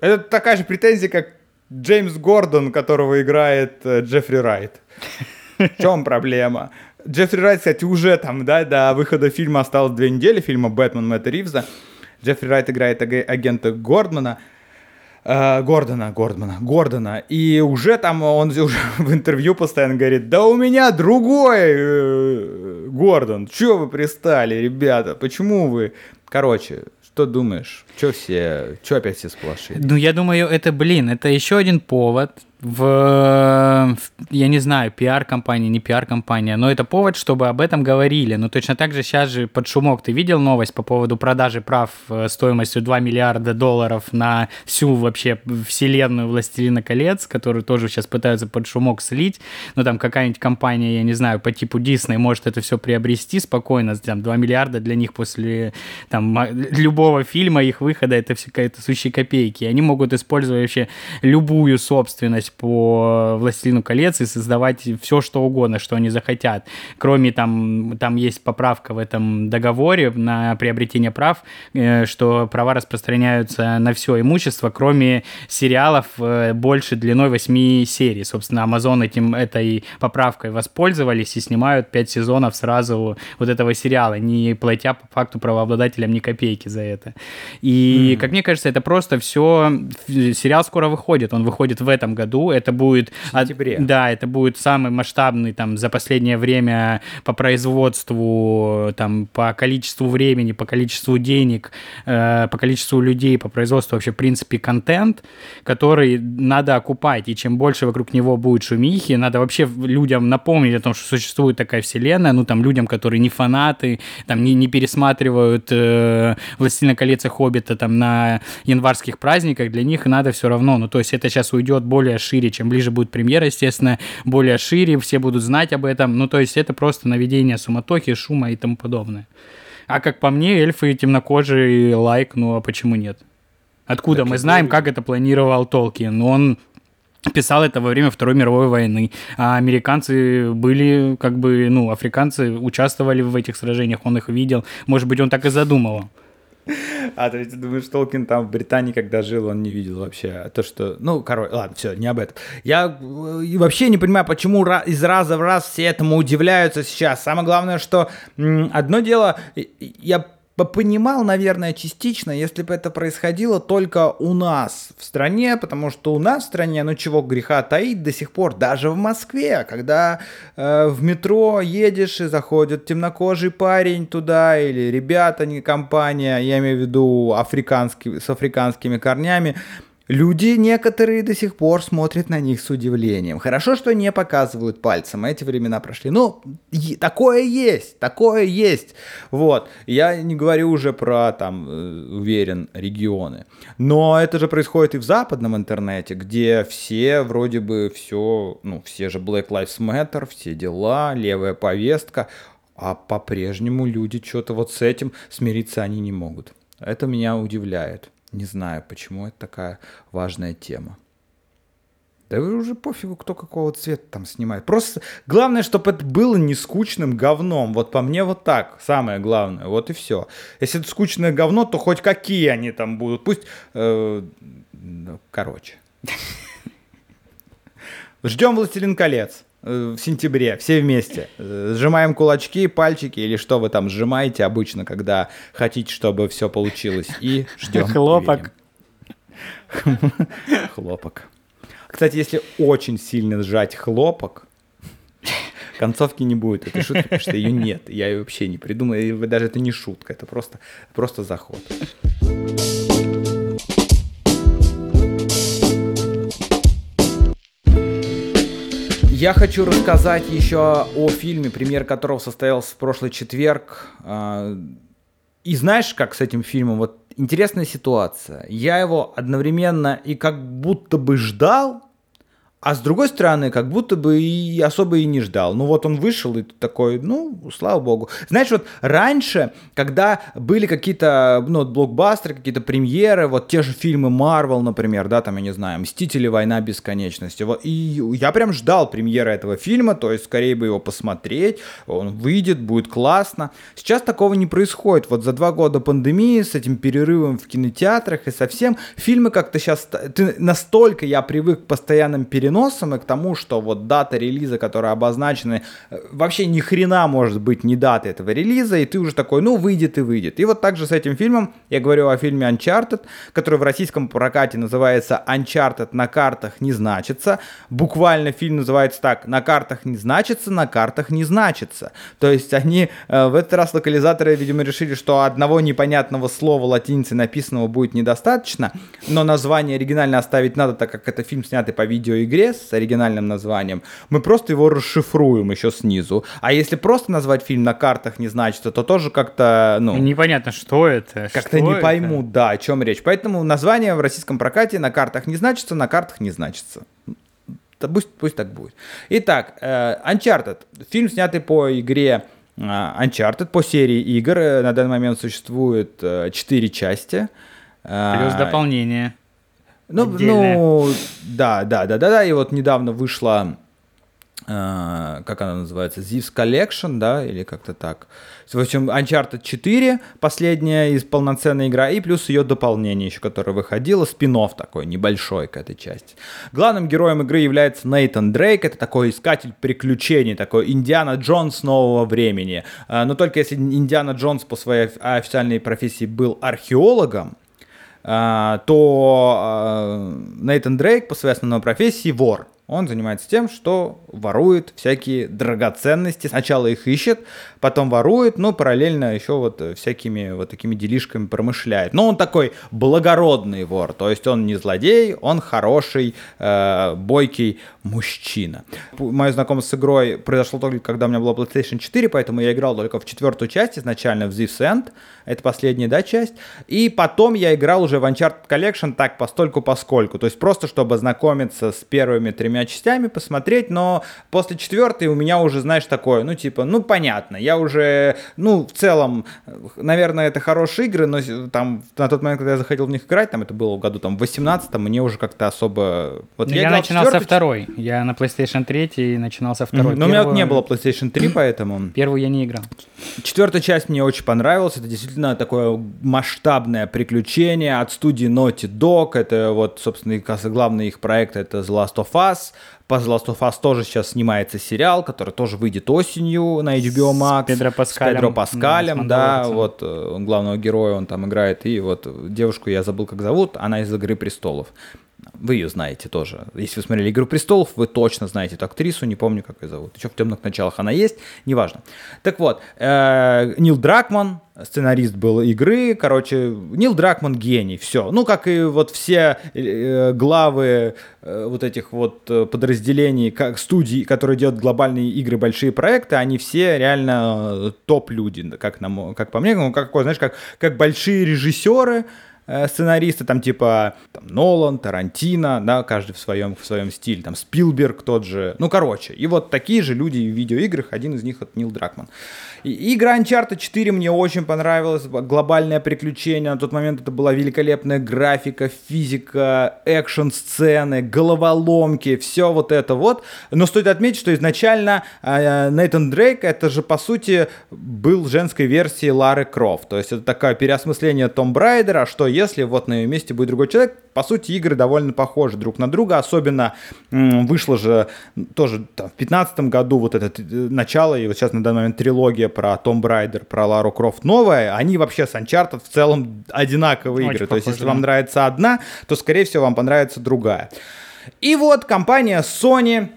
это такая же претензия, как Джеймс Гордон, которого играет э, Джеффри Райт. В чем проблема? Джеффри Райт, кстати, уже там, да, до выхода фильма осталось две недели, фильма «Бэтмен» Мэтта Ривза. Джеффри Райт играет агента Гордмана. Э, Гордона, Гордмана, Гордона. И уже там он [laughs] уже в интервью постоянно говорит, да у меня другой э, Гордон. Чего вы пристали, ребята? Почему вы... Короче, что думаешь? Че все, че опять все сплошили? Ну, я думаю, это, блин, это еще один повод в, я не знаю, пиар-компания, не пиар-компания, но это повод, чтобы об этом говорили. Но точно так же сейчас же под шумок ты видел новость по поводу продажи прав э, стоимостью 2 миллиарда долларов на всю вообще вселенную «Властелина колец», которую тоже сейчас пытаются под шумок слить. Ну, там какая-нибудь компания, я не знаю, по типу Disney может это все приобрести спокойно. Там 2 миллиарда для них после там, любого фильма, их выхода, это все какая-то сущие копейки. Они могут использовать вообще любую собственность по «Властелину колец» и создавать все, что угодно, что они захотят. Кроме там, там есть поправка в этом договоре на приобретение прав, э, что права распространяются на все имущество, кроме сериалов э, больше длиной 8 серий. Собственно, Amazon этим, этой поправкой воспользовались и снимают 5 сезонов сразу вот этого сериала, не платя по факту правообладателям ни копейки за это. И, mm. как мне кажется, это просто все... Сериал скоро выходит, он выходит в этом году, это будет... В сентябре. Да, это будет самый масштабный там за последнее время по производству, там, по количеству времени, по количеству денег, э, по количеству людей, по производству вообще, в принципе, контент, который надо окупать. И чем больше вокруг него будет шумихи, надо вообще людям напомнить о том, что существует такая вселенная, ну, там, людям, которые не фанаты, там, не, не пересматривают э, «Властелина колец» и «Хоббита» там на январских праздниках, для них надо все равно, ну, то есть это сейчас уйдет более шире, чем ближе будет премьера, естественно, более шире, все будут знать об этом. Ну, то есть это просто наведение суматохи, шума и тому подобное. А как по мне, эльфы темнокожие лайк, ну а почему нет? Откуда так мы знаем, как это планировал Толкин? Он писал это во время Второй мировой войны. А американцы были, как бы, ну, африканцы участвовали в этих сражениях, он их видел. Может быть, он так и задумывал. А, то есть ты думаешь, Толкин там в Британии, когда жил, он не видел вообще то, что... Ну, короче, ладно, все, не об этом. Я э, вообще не понимаю, почему из раза в раз все этому удивляются сейчас. Самое главное, что одно дело, я понимал, наверное, частично, если бы это происходило только у нас в стране, потому что у нас в стране, ну чего греха таить до сих пор, даже в Москве, когда э, в метро едешь и заходит темнокожий парень туда, или ребята, не компания, я имею в виду африканский, с африканскими корнями, Люди некоторые до сих пор смотрят на них с удивлением. Хорошо, что не показывают пальцем, эти времена прошли. Ну, такое есть, такое есть. Вот, я не говорю уже про, там, э, уверен, регионы. Но это же происходит и в западном интернете, где все вроде бы все, ну, все же Black Lives Matter, все дела, левая повестка, а по-прежнему люди что-то вот с этим смириться они не могут. Это меня удивляет. Не знаю, почему это такая важная тема. Да уже пофигу, кто какого цвета там снимает. Просто главное, чтобы это было не скучным говном. Вот по мне вот так. Самое главное. Вот и все. Если это скучное говно, то хоть какие они там будут. Пусть... Э, ну, короче. [laughs] Ждем «Властелин колец» в сентябре, все вместе. Сжимаем кулачки, пальчики или что вы там сжимаете обычно, когда хотите, чтобы все получилось. И ждем. Хлопок. Хлопок. Кстати, если очень сильно сжать хлопок, концовки не будет этой шутки, потому что ее нет. Я ее вообще не придумал. И даже это не шутка, это просто, просто заход. Я хочу рассказать еще о фильме, премьер которого состоялся в прошлый четверг. А, и знаешь, как с этим фильмом? Вот интересная ситуация. Я его одновременно и как будто бы ждал, а с другой стороны, как будто бы и особо и не ждал. Ну вот он вышел и такой, ну, слава богу. Знаешь, вот раньше, когда были какие-то, ну, блокбастеры, какие-то премьеры, вот те же фильмы Marvel, например, да, там, я не знаю, «Мстители. Война бесконечности», вот, и я прям ждал премьеры этого фильма, то есть скорее бы его посмотреть, он выйдет, будет классно. Сейчас такого не происходит. Вот за два года пандемии с этим перерывом в кинотеатрах и совсем фильмы как-то сейчас... Ты, настолько я привык к постоянным переносам, переносом и к тому, что вот дата релиза, которая обозначена, э, вообще ни хрена может быть не даты этого релиза, и ты уже такой, ну, выйдет и выйдет. И вот также с этим фильмом, я говорю о фильме Uncharted, который в российском прокате называется Uncharted на картах не значится. Буквально фильм называется так, на картах не значится, на картах не значится. То есть они э, в этот раз локализаторы, видимо, решили, что одного непонятного слова латиницы написанного будет недостаточно, но название оригинально оставить надо, так как это фильм, снятый по видеоигре, игре с оригинальным названием, мы просто его расшифруем еще снизу. А если просто назвать фильм на картах не значится, то тоже как-то, ну... Непонятно, что это. Как-то не это? пойму, да, о чем речь. Поэтому название в российском прокате на картах не значится, на картах не значится. Пусть, пусть так будет. Итак, э, Uncharted. Фильм, снятый по игре э, Uncharted, по серии игр. Э, на данный момент существует э, 4 части. Плюс дополнение. Ну, ну, да, да, да, да, да. И вот недавно вышла, э, как она называется, Zivs Collection, да, или как-то так. В общем, Uncharted 4, последняя из полноценной игра, и плюс ее дополнение еще, которое выходило, спин такой небольшой к этой части. Главным героем игры является Нейтан Дрейк, это такой искатель приключений, такой Индиана Джонс нового времени. Э, но только если Индиана Джонс по своей официальной профессии был археологом, то а, Нейтан Дрейк по своей основной профессии вор. Он занимается тем, что ворует всякие драгоценности. Сначала их ищет, потом ворует, но параллельно еще вот всякими вот такими делишками промышляет. Но он такой благородный вор, то есть он не злодей, он хороший, э, бойкий мужчина. Мое знакомство с игрой произошло только когда у меня была PlayStation 4, поэтому я играл только в четвертую часть изначально, в This End, это последняя, да, часть. И потом я играл уже в Uncharted Collection так постольку поскольку, то есть просто чтобы знакомиться с первыми тремя частями, посмотреть, но после четвертой у меня уже, знаешь, такое, ну типа, ну понятно, я уже, ну в целом, наверное, это хорошие игры, но там на тот момент, когда я заходил в них играть, там это было в году там 18 мне уже как-то особо... Вот я, я начинал со второй, я на PlayStation 3 начинал со второй. Mm-hmm. Но Первую... у меня не было PlayStation 3, [clears throat] поэтому... Первую я не играл. Четвертая часть мне очень понравилась, это действительно действительно такое масштабное приключение от студии Naughty Dog. Это вот, собственно, главный их проект это The Last of Us. По The Last of Us тоже сейчас снимается сериал, который тоже выйдет осенью на HBO Max. С Педро Паскалем. С Педро Паскалем, да, вот э, он главного героя он там играет. И вот девушку я забыл, как зовут, она из «Игры престолов». Вы ее знаете тоже. Если вы смотрели «Игру престолов», вы точно знаете эту актрису, не помню, как ее зовут. Еще в «Темных началах» она есть, неважно. Так вот, э, Нил Дракман, сценарист был игры, короче, Нил Дракман гений, все. Ну, как и вот все э, главы э, вот этих вот э, подразделений, как студий, которые делают глобальные игры, большие проекты, они все реально топ-люди, как, нам, как по мне, ну, как, знаешь, как, как большие режиссеры, Э, сценаристы, там типа там, Нолан, Тарантино, да, каждый в своем, в своем стиле, там Спилберг тот же, ну, короче, и вот такие же люди в видеоиграх, один из них это Нил Дракман. И, игра Uncharted 4 мне очень понравилась, глобальное приключение, на тот момент это была великолепная графика, физика, экшн-сцены, головоломки, все вот это вот, но стоит отметить, что изначально э, Нейтан Дрейк, это же, по сути, был женской версией Лары Крофт, то есть это такое переосмысление Том Брайдера, что если вот на ее месте будет другой человек, по сути, игры довольно похожи друг на друга, особенно вышло же тоже там, в 2015 году вот это э, начало, и вот сейчас на данный момент трилогия про Том Брайдер, про Лару Крофт новая, они вообще с Uncharted в целом одинаковые Очень игры, похоже, то есть если да. вам нравится одна, то, скорее всего, вам понравится другая. И вот компания Sony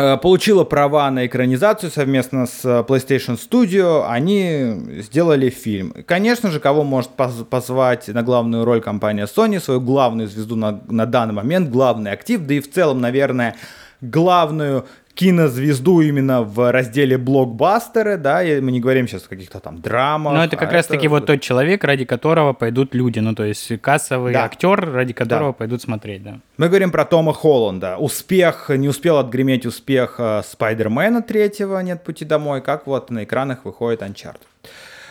Э, получила права на экранизацию совместно с э, PlayStation Studio. Они сделали фильм. Конечно же, кого может позвать на главную роль компания Sony, свою главную звезду на, на данный момент, главный актив, да и в целом, наверное, главную кинозвезду именно в разделе блокбастеры, да, и мы не говорим сейчас о каких-то там драмах. Но это как а раз-таки это... вот тот человек, ради которого пойдут люди, ну то есть кассовый да. актер, ради которого да. пойдут смотреть, да. Мы говорим про Тома Холланда. Успех, не успел отгреметь успех э, Спайдермена третьего «Нет пути домой», как вот на экранах выходит Uncharted.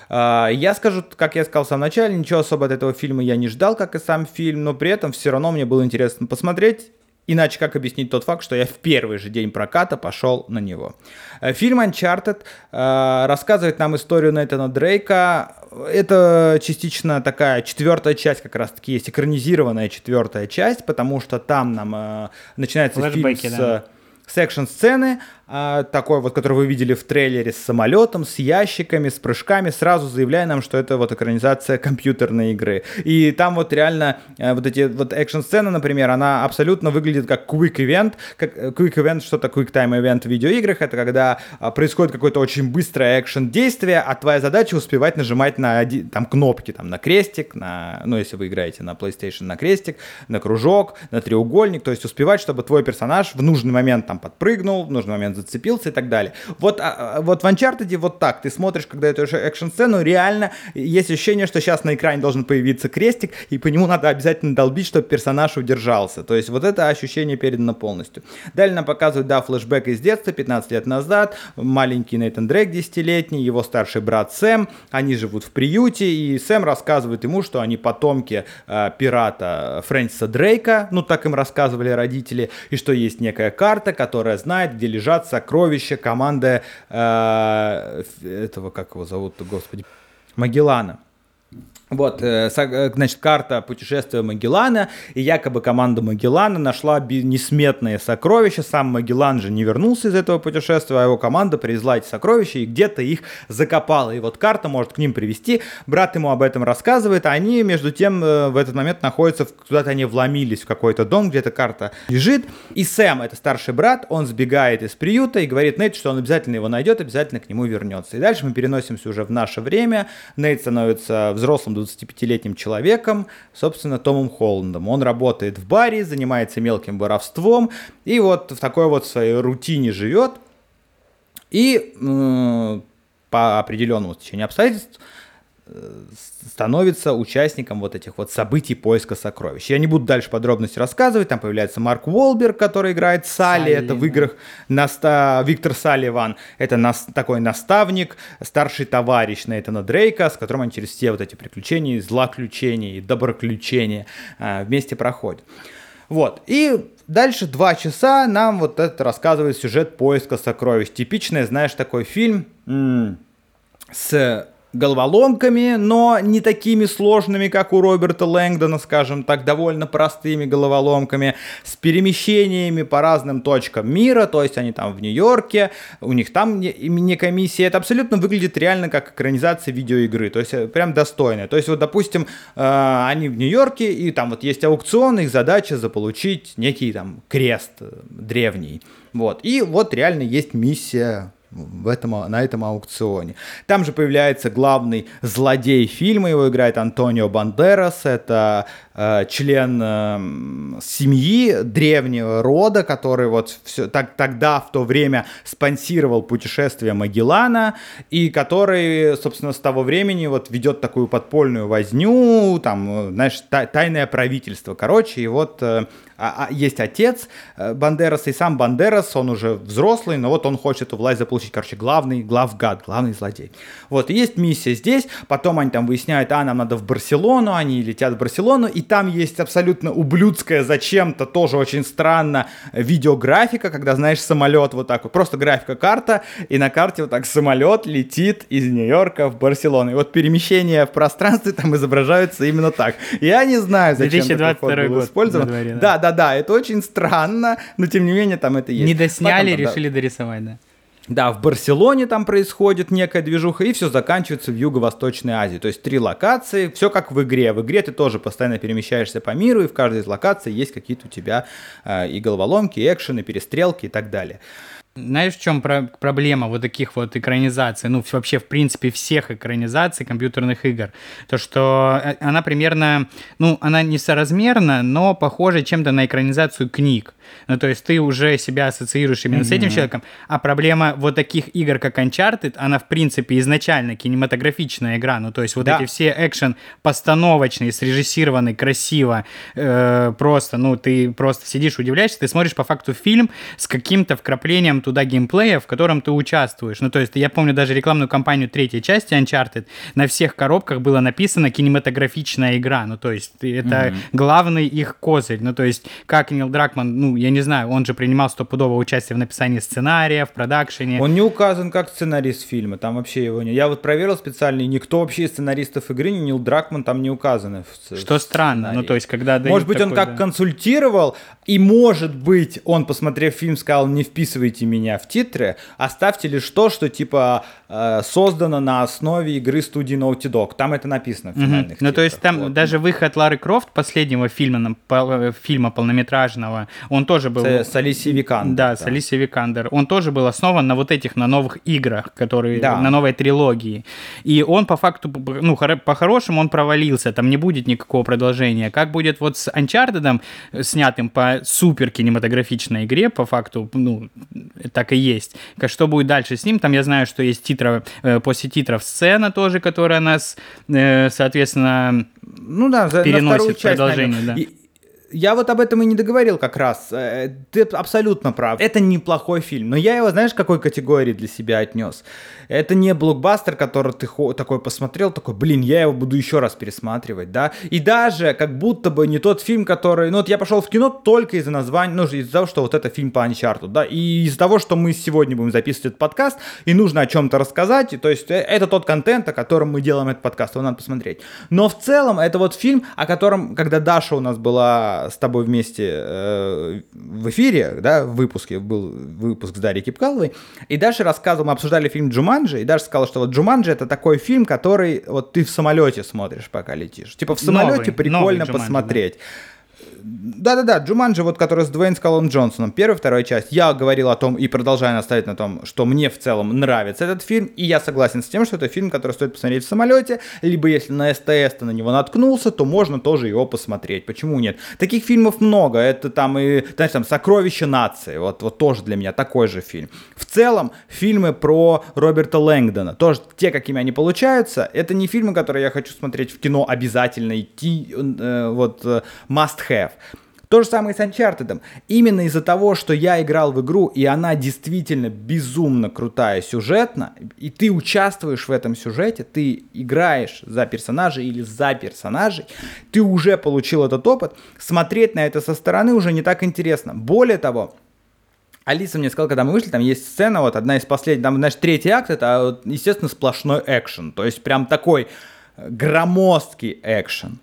Uh, я скажу, как я сказал в самом начале, ничего особо от этого фильма я не ждал, как и сам фильм, но при этом все равно мне было интересно посмотреть. Иначе как объяснить тот факт, что я в первый же день проката пошел на него. Э, фильм Uncharted э, рассказывает нам историю Нейтана Дрейка. Это частично такая четвертая часть, как раз таки есть экранизированная четвертая часть, потому что там нам э, начинается Флэшбэки, фильм с... Да секшн-сцены, а, такой вот, который вы видели в трейлере с самолетом, с ящиками, с прыжками, сразу заявляя нам, что это вот экранизация компьютерной игры. И там вот реально а, вот эти вот экшн-сцены, например, она абсолютно выглядит как quick event. Как, э, quick event, что такое quick time event в видеоиграх? Это когда а, происходит какое-то очень быстрое экшн-действие, а твоя задача успевать нажимать на там кнопки, там на крестик, на, ну если вы играете на PlayStation, на крестик, на кружок, на треугольник, то есть успевать, чтобы твой персонаж в нужный момент там подпрыгнул, в нужный момент зацепился и так далее. Вот, а, а, вот в Uncharted вот так, ты смотришь, когда эту экшн-сцену, реально есть ощущение, что сейчас на экране должен появиться крестик, и по нему надо обязательно долбить, чтобы персонаж удержался. То есть вот это ощущение передано полностью. Далее нам показывают, да, флешбэк из детства, 15 лет назад, маленький Нейтан Дрейк 10-летний, его старший брат Сэм, они живут в приюте, и Сэм рассказывает ему, что они потомки э, пирата Фрэнсиса Дрейка, ну так им рассказывали родители, и что есть некая карта, которая знает, где лежат сокровища команды э, этого, как его зовут, господи, Магеллана. Вот, э, э, значит, карта путешествия Магеллана, и якобы команда Магеллана нашла несметные сокровища. Сам Магеллан же не вернулся из этого путешествия, а его команда привезла эти сокровища и где-то их закопала. И вот карта может к ним привести. Брат ему об этом рассказывает, а они, между тем, э, в этот момент находятся, куда-то они вломились в какой-то дом, где-то карта лежит. И Сэм, это старший брат, он сбегает из приюта и говорит Нейт, что он обязательно его найдет, обязательно к нему вернется. И дальше мы переносимся уже в наше время. Нейт становится взрослым 25-летним человеком, собственно, Томом Холландом. Он работает в баре, занимается мелким воровством, и вот в такой вот своей рутине живет. И по определенному течению обстоятельств становится участником вот этих вот событий поиска сокровищ. Я не буду дальше подробности рассказывать, там появляется Марк Уолберг, который играет Салли, Салли это в играх наста... Виктор Салливан, это нас... такой наставник, старший товарищ Нейтана Дрейка, с которым они через все вот эти приключения, злоключения и доброключения э, вместе проходят. Вот, и дальше два часа нам вот это рассказывает сюжет поиска сокровищ. Типичный, знаешь, такой фильм с головоломками, но не такими сложными, как у Роберта Лэнгдона, скажем так, довольно простыми головоломками, с перемещениями по разным точкам мира, то есть они там в Нью-Йорке, у них там не, комиссия, это абсолютно выглядит реально как экранизация видеоигры, то есть э, прям достойная. То есть вот, допустим, э, они в Нью-Йорке, и там вот есть аукцион, их задача заполучить некий там крест э, древний, вот, и вот реально есть миссия в этом, на этом аукционе. Там же появляется главный злодей фильма, его играет Антонио Бандерас, это э, член э, семьи древнего рода, который вот все, так, тогда в то время спонсировал путешествие Магеллана, и который, собственно, с того времени вот ведет такую подпольную возню, там, знаешь, тайное правительство, короче, и вот э, а, а, есть отец э, Бандераса, и сам Бандерас, он уже взрослый, но вот он хочет эту власть заполучить, короче, главный, главгад, главный злодей. Вот, и есть миссия здесь, потом они там выясняют, а, нам надо в Барселону, они летят в Барселону, и там есть абсолютно ублюдская зачем-то, тоже очень странно, видеографика, когда, знаешь, самолет вот так вот, просто графика карта, и на карте вот так самолет летит из Нью-Йорка в Барселону. И вот перемещения в пространстве там изображаются именно так. Я не знаю, зачем 2022 такой год использован. Дворе, да. да, да, да, это очень странно, но тем не менее там это есть. Не досняли, Потом, решили да. дорисовать, да. Да, в Барселоне там происходит некая движуха, и все заканчивается в Юго-Восточной Азии. То есть три локации, все как в игре. В игре ты тоже постоянно перемещаешься по миру, и в каждой из локаций есть какие-то у тебя э, и головоломки, и экшены, перестрелки и так далее. Знаешь, в чем про- проблема вот таких вот экранизаций, ну, вообще, в принципе, всех экранизаций компьютерных игр? То, что э, она примерно, ну, она не соразмерна, но похожа чем-то на экранизацию книг. Ну, то есть ты уже себя ассоциируешь именно mm-hmm. с этим человеком, а проблема вот таких игр, как Uncharted, она, в принципе, изначально кинематографичная игра, ну, то есть вот да. эти все экшен постановочные, срежиссированные, красиво, э, просто, ну, ты просто сидишь, удивляешься, ты смотришь по факту фильм с каким-то вкраплением туда геймплея, в котором ты участвуешь. Ну, то есть я помню даже рекламную кампанию третьей части Uncharted, на всех коробках было написано кинематографичная игра, ну, то есть это mm-hmm. главный их козырь, ну, то есть как Нил Дракман, ну, я не знаю, он же принимал стопудово участие в написании сценария, в продакшене. Он не указан как сценарист фильма, там вообще его не... Я вот проверил специально, и никто вообще из сценаристов игры, ни Нил Дракман там не указаны. В, Что в странно, сценарии. ну то есть когда... Может быть, такой, он как да... консультировал, и может быть, он, посмотрев фильм, сказал, не вписывайте меня в титры, оставьте лишь то, что типа э, создано на основе игры студии Naughty Dog. Там это написано в финальных угу. Ну то есть там вот. даже выход Лары Крофт, последнего фильма, э, фильма полнометражного, он тоже был... С, с Алисией Викандер. Да, да, с Алисией Викандер. Он тоже был основан на вот этих, на новых играх, которые, да. на новой трилогии. И он по факту, ну, по-хорошему он провалился, там не будет никакого продолжения. Как будет вот с Uncharted, снятым по супер кинематографичной игре, по факту, ну, так и есть. Что будет дальше с ним? Там я знаю, что есть титров, э, после титров сцена тоже, которая нас, э, соответственно, ну да, переносит часть, продолжение. Наверное. Да. Я вот об этом и не договорил как раз. Э, ты абсолютно прав. Это неплохой фильм, но я его, знаешь, какой категории для себя отнес? Это не блокбастер, который ты такой посмотрел, такой, блин, я его буду еще раз пересматривать, да? И даже как будто бы не тот фильм, который... Ну вот я пошел в кино только из-за названия, ну из-за того, что вот это фильм по Uncharted, да? И из-за того, что мы сегодня будем записывать этот подкаст, и нужно о чем-то рассказать, и, то есть э, это тот контент, о котором мы делаем этот подкаст, его надо посмотреть. Но в целом это вот фильм, о котором, когда Даша у нас была с тобой вместе э, в эфире, да, в выпуске, был выпуск с Дарьей Кипкаловой, и Даша рассказывала, мы обсуждали фильм «Джуманджи», и Даша сказала, что вот «Джуманджи» — это такой фильм, который вот ты в самолете смотришь, пока летишь. Типа в самолете новый, прикольно новый посмотреть. Да. Да-да-да, Джуманджи, вот который с Дуэйн Скалом Джонсоном, первая, вторая часть. Я говорил о том и продолжаю наставить на том, что мне в целом нравится этот фильм, и я согласен с тем, что это фильм, который стоит посмотреть в самолете, либо если на СТС ты на него наткнулся, то можно тоже его посмотреть. Почему нет? Таких фильмов много, это там и, знаешь, там «Сокровища нации», вот, вот тоже для меня такой же фильм. В целом, фильмы про Роберта Лэнгдона, тоже те, какими они получаются, это не фильмы, которые я хочу смотреть в кино обязательно идти, э, вот, э, must have. То же самое с Uncharted. Именно из-за того, что я играл в игру, и она действительно безумно крутая сюжетно, и ты участвуешь в этом сюжете, ты играешь за персонажей или за персонажей, ты уже получил этот опыт, смотреть на это со стороны уже не так интересно. Более того, Алиса мне сказала, когда мы вышли, там есть сцена, вот одна из последних, там, знаешь, третий акт, это, естественно, сплошной экшен, то есть прям такой громоздкий экшен.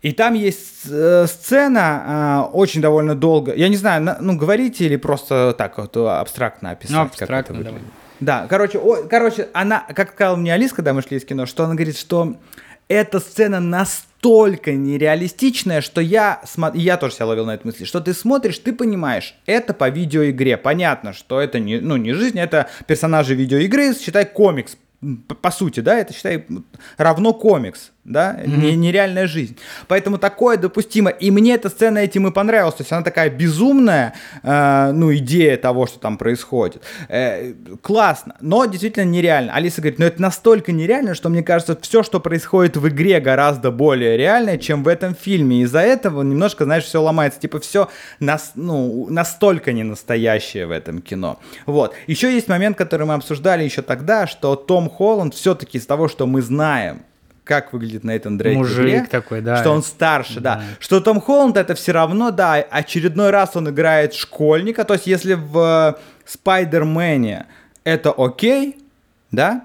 И там есть э, сцена э, очень довольно долго. Я не знаю, на, ну говорите или просто так вот абстрактно описать. Ну, абстрактно, как это давай. Да, короче, о, короче, она, как сказала мне Алиска, когда мы шли из кино, что она говорит, что эта сцена настолько нереалистичная, что я, я тоже себя ловил на этой мысли, что ты смотришь, ты понимаешь, это по видеоигре. Понятно, что это не, ну, не жизнь, это персонажи видеоигры, считай комикс, по, по сути, да, это считай равно комикс да, mm-hmm. не, нереальная жизнь. Поэтому такое допустимо. И мне эта сцена этим и понравилась. То есть она такая безумная, э, ну, идея того, что там происходит. Э, классно, но действительно нереально. Алиса говорит, ну это настолько нереально, что мне кажется, все, что происходит в игре, гораздо более реальное, чем в этом фильме. Из-за этого немножко, знаешь, все ломается. Типа все нас, ну, настолько не настоящее в этом кино. Вот. Еще есть момент, который мы обсуждали еще тогда, что Том Холланд все-таки из того, что мы знаем, как выглядит Нейтан Дрейк Мужик игре, такой, да. Что он старше, да. да. Что Том Холланд это все равно, да, очередной раз он играет школьника. То есть если в Спайдермене это окей, да,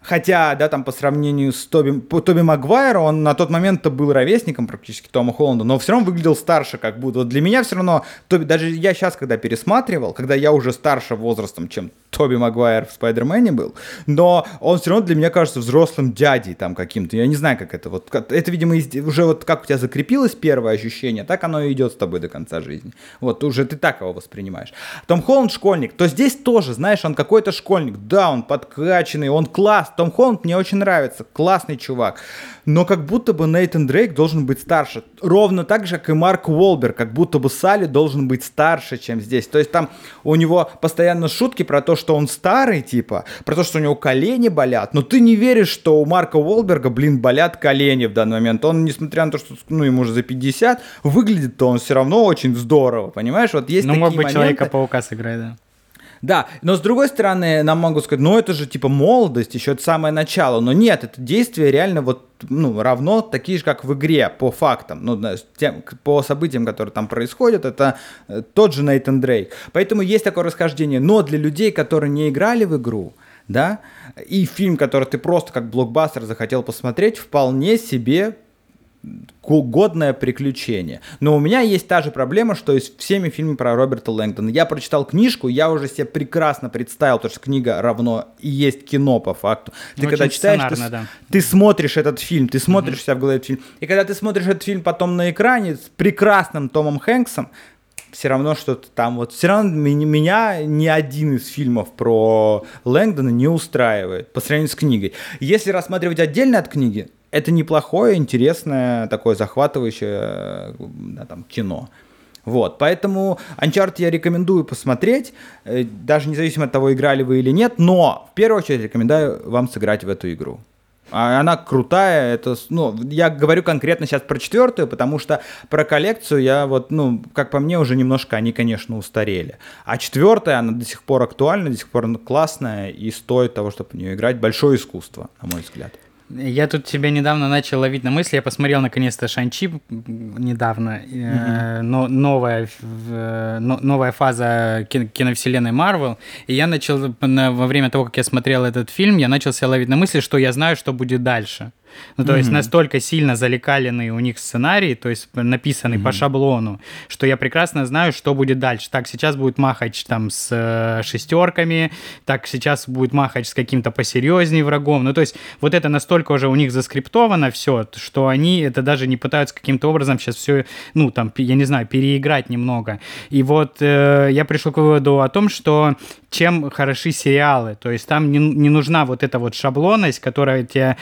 Хотя, да, там по сравнению с Тоби, Тоби Магуайром, он на тот момент-то был ровесником практически Тома Холланда, но все равно выглядел старше как будто. Вот для меня все равно, Тоби, даже я сейчас, когда пересматривал, когда я уже старше возрастом, чем Тоби Магуайр в Спайдермене был, но он все равно для меня кажется взрослым дядей там каким-то. Я не знаю, как это вот. Это, видимо, уже вот как у тебя закрепилось первое ощущение, так оно и идет с тобой до конца жизни. Вот уже ты так его воспринимаешь. Том Холланд школьник, то здесь тоже, знаешь, он какой-то школьник. Да, он подкачанный, он класс. Том Холланд мне очень нравится, классный чувак но как будто бы Нейтан Дрейк должен быть старше. Ровно так же, как и Марк Уолбер, как будто бы Салли должен быть старше, чем здесь. То есть там у него постоянно шутки про то, что он старый, типа, про то, что у него колени болят, но ты не веришь, что у Марка Уолберга, блин, болят колени в данный момент. Он, несмотря на то, что, ну, ему уже за 50, выглядит-то он все равно очень здорово, понимаешь? Вот есть ну, такие мог бы моменты... Человека-паука сыграть, да. Да, но с другой стороны, нам могут сказать, ну это же типа молодость, еще это самое начало. Но нет, это действие реально вот ну, равно такие же, как в игре, по фактам, ну, тем, по событиям, которые там происходят, это э, тот же Нейтан Дрейк. Поэтому есть такое расхождение. Но для людей, которые не играли в игру, да, и фильм, который ты просто как блокбастер захотел посмотреть, вполне себе годное приключение. Но у меня есть та же проблема, что и с всеми фильмами про Роберта Лэнгдона. Я прочитал книжку, я уже себе прекрасно представил, потому что книга равно и есть кино по факту. Ты Очень когда читаешь, ты, да. ты смотришь этот фильм, ты смотришь mm-hmm. себя в голове этот фильм. И когда ты смотришь этот фильм потом на экране с прекрасным Томом Хэнксом, все равно что-то там вот все равно меня ни один из фильмов про Лэнгдона не устраивает по сравнению с книгой. Если рассматривать отдельно от книги, это неплохое, интересное, такое захватывающее да, там, кино. Вот, поэтому Uncharted я рекомендую посмотреть, э, даже независимо от того, играли вы или нет, но в первую очередь рекомендую вам сыграть в эту игру. А она крутая, это, ну, я говорю конкретно сейчас про четвертую, потому что про коллекцию я вот, ну, как по мне, уже немножко они, конечно, устарели. А четвертая, она до сих пор актуальна, до сих пор классная и стоит того, чтобы в нее играть. Большое искусство, на мой взгляд. Я тут тебя недавно начал ловить на мысли. Я посмотрел наконец-то Шанчи недавно. Mm-hmm. но новая, но, новая фаза киновселенной Марвел. И я начал во время того, как я смотрел этот фильм, я начал себя ловить на мысли, что я знаю, что будет дальше. Ну, то mm-hmm. есть настолько сильно залекаленный у них сценарий, то есть написанный mm-hmm. по шаблону, что я прекрасно знаю, что будет дальше. Так, сейчас будет Махач там с э, шестерками, так, сейчас будет Махач с каким-то посерьезнее врагом. Ну, то есть вот это настолько уже у них заскриптовано все, что они это даже не пытаются каким-то образом сейчас все, ну, там, я не знаю, переиграть немного. И вот э, я пришел к выводу о том, что чем хороши сериалы, то есть там не, не нужна вот эта вот шаблонность, которая тебя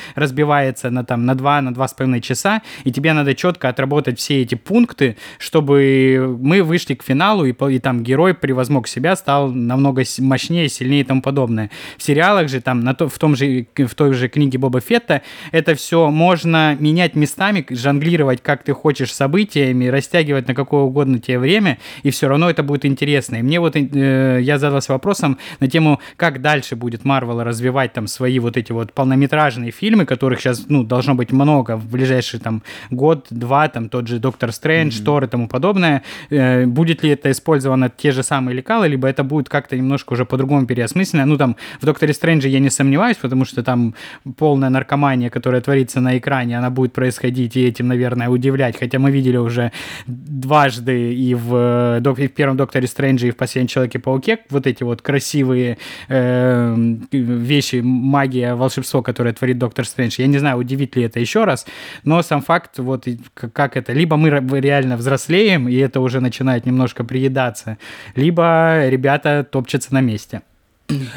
разбивается на, там, на 2, на 2,5 часа, и тебе надо четко отработать все эти пункты, чтобы мы вышли к финалу, и, и там герой превозмог себя, стал намного мощнее, сильнее и тому подобное. В сериалах же, там, на то, в, том же, в той же книге Боба Фетта, это все можно менять местами, жонглировать, как ты хочешь, событиями, растягивать на какое угодно тебе время, и все равно это будет интересно. И мне вот, э, я задался вопросом на тему, как дальше будет Марвел развивать там свои вот эти вот полнометражные фильмы, которых сейчас ну, должно быть много в ближайший там год-два, там тот же Доктор Стрэндж, mm-hmm. Тор и тому подобное. Э, будет ли это использовано те же самые лекалы, либо это будет как-то немножко уже по-другому переосмысленно. Ну, там, в Докторе Стрэндже я не сомневаюсь, потому что там полная наркомания, которая творится на экране, она будет происходить и этим, наверное, удивлять. Хотя мы видели уже дважды и в, и в первом Докторе Стрэнджа, и в Последнем Человеке-пауке вот эти вот красивые э, вещи, магия, волшебство, которое творит Доктор Стрэндж. Я не знаю, удивит ли это еще раз, но сам факт, вот как это, либо мы реально взрослеем, и это уже начинает немножко приедаться, либо ребята топчутся на месте.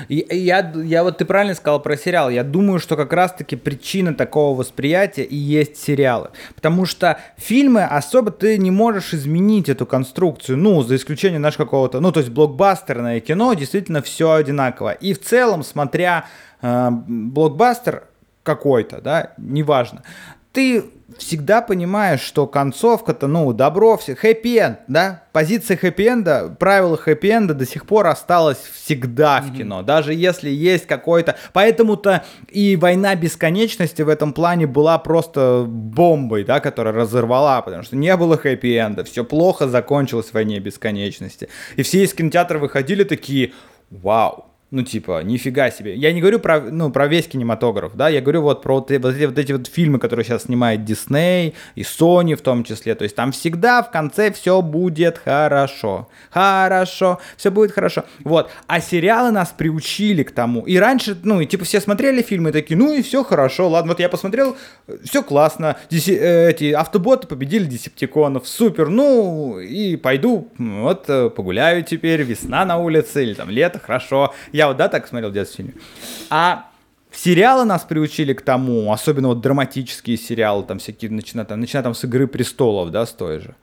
Я, я вот ты правильно сказал про сериал. Я думаю, что как раз-таки причина такого восприятия и есть сериалы. Потому что фильмы особо ты не можешь изменить эту конструкцию. Ну, за исключением нашего какого-то... Ну, то есть блокбастерное кино действительно все одинаково. И в целом, смотря э, блокбастер какой-то, да, неважно, ты всегда понимаешь, что концовка-то, ну, добро, все, хэппи-энд, да? Позиция хэппи-энда, правило хэппи-энда до сих пор осталось всегда в кино, mm-hmm. даже если есть какой-то... Поэтому-то и «Война бесконечности» в этом плане была просто бомбой, да, которая разорвала, потому что не было хэппи-энда, все плохо закончилось в «Войне бесконечности». И все из кинотеатра выходили такие, вау, ну, типа, нифига себе. Я не говорю про, ну, про весь кинематограф, да, я говорю вот про вот, вот, эти, вот эти вот фильмы, которые сейчас снимает Дисней и Sony в том числе. То есть там всегда в конце все будет хорошо. Хорошо, все будет хорошо. Вот. А сериалы нас приучили к тому. И раньше, ну, и типа все смотрели фильмы такие, ну и все хорошо, ладно, вот я посмотрел, все классно. Деси, э, эти автоботы победили десептиконов, супер, ну и пойду, вот э, погуляю теперь, весна на улице или там лето, хорошо я вот, да, так смотрел в детстве фильмы. А сериалы нас приучили к тому, особенно вот драматические сериалы, там всякие, начиная там, начиная там с «Игры престолов», да, с той же.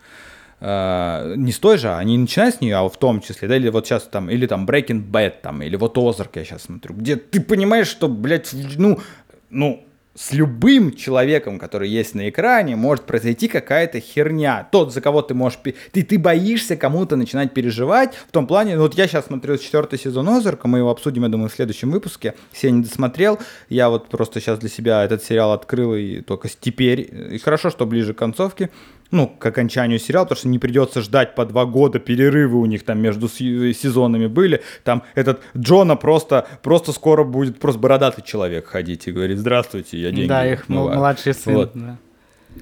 Uh, не с той же, а не начиная с нее, а в том числе, да, или вот сейчас там, или там Breaking Bad, там, или вот Озарк я сейчас смотрю, где ты понимаешь, что, блядь, ну, ну, с любым человеком, который есть на экране, может произойти какая-то херня. Тот, за кого ты можешь... Ты, ты боишься кому-то начинать переживать. В том плане, ну вот я сейчас смотрю четвертый сезон Озарка, мы его обсудим, я думаю, в следующем выпуске. Все не досмотрел. Я вот просто сейчас для себя этот сериал открыл и только теперь. И хорошо, что ближе к концовке ну, к окончанию сериала, потому что не придется ждать по два года, перерывы у них там между сезонами были. Там этот Джона просто, просто скоро будет просто бородатый человек ходить и говорит, здравствуйте, я деньги Да, их младший сын, вот. да.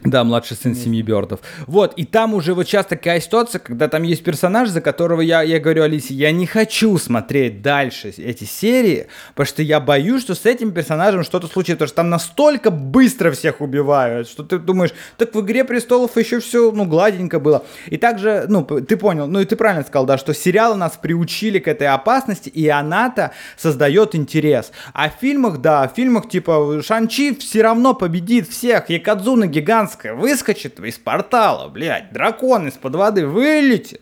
Да, младший сын семьи Бёрдов. Вот, и там уже вот сейчас такая ситуация, когда там есть персонаж, за которого я, я говорю Алисе, я не хочу смотреть дальше эти серии, потому что я боюсь, что с этим персонажем что-то случится, потому что там настолько быстро всех убивают, что ты думаешь, так в «Игре престолов» еще все, ну, гладенько было. И также, ну, ты понял, ну и ты правильно сказал, да, что сериалы нас приучили к этой опасности, и она-то создает интерес. А в фильмах, да, в фильмах типа Шанчи все равно победит всех, Якадзуна гигант гигантская выскочит из портала, блядь, дракон из-под воды вылетит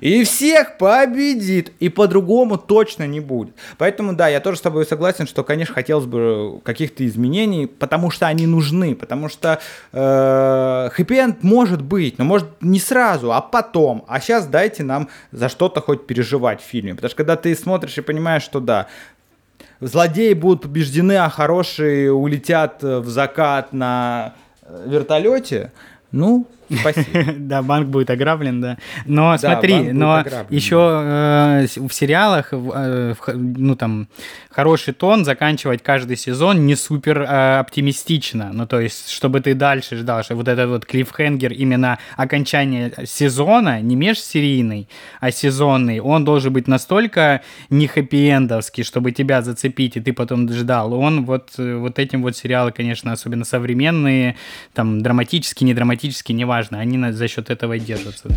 и всех победит. И по-другому точно не будет. Поэтому, да, я тоже с тобой согласен, что, конечно, хотелось бы каких-то изменений, потому что они нужны, потому что э, хэппи-энд может быть, но может не сразу, а потом. А сейчас дайте нам за что-то хоть переживать в фильме. Потому что когда ты смотришь и понимаешь, что да, злодеи будут побеждены, а хорошие улетят в закат на вертолете, ну, Спасибо. [laughs] Да, банк будет ограблен, да. Но да, смотри, но еще э, в сериалах, э, ну там, хороший тон заканчивать каждый сезон не супер э, оптимистично. Ну, то есть, чтобы ты дальше ждал, что вот этот вот клиффхенгер именно окончание сезона, не межсерийный, а сезонный, он должен быть настолько не хэппи-эндовский, чтобы тебя зацепить, и ты потом ждал. Он вот, вот этим вот сериалы, конечно, особенно современные, там, драматические, не драматические, неважно, важно, они за счет этого и держатся.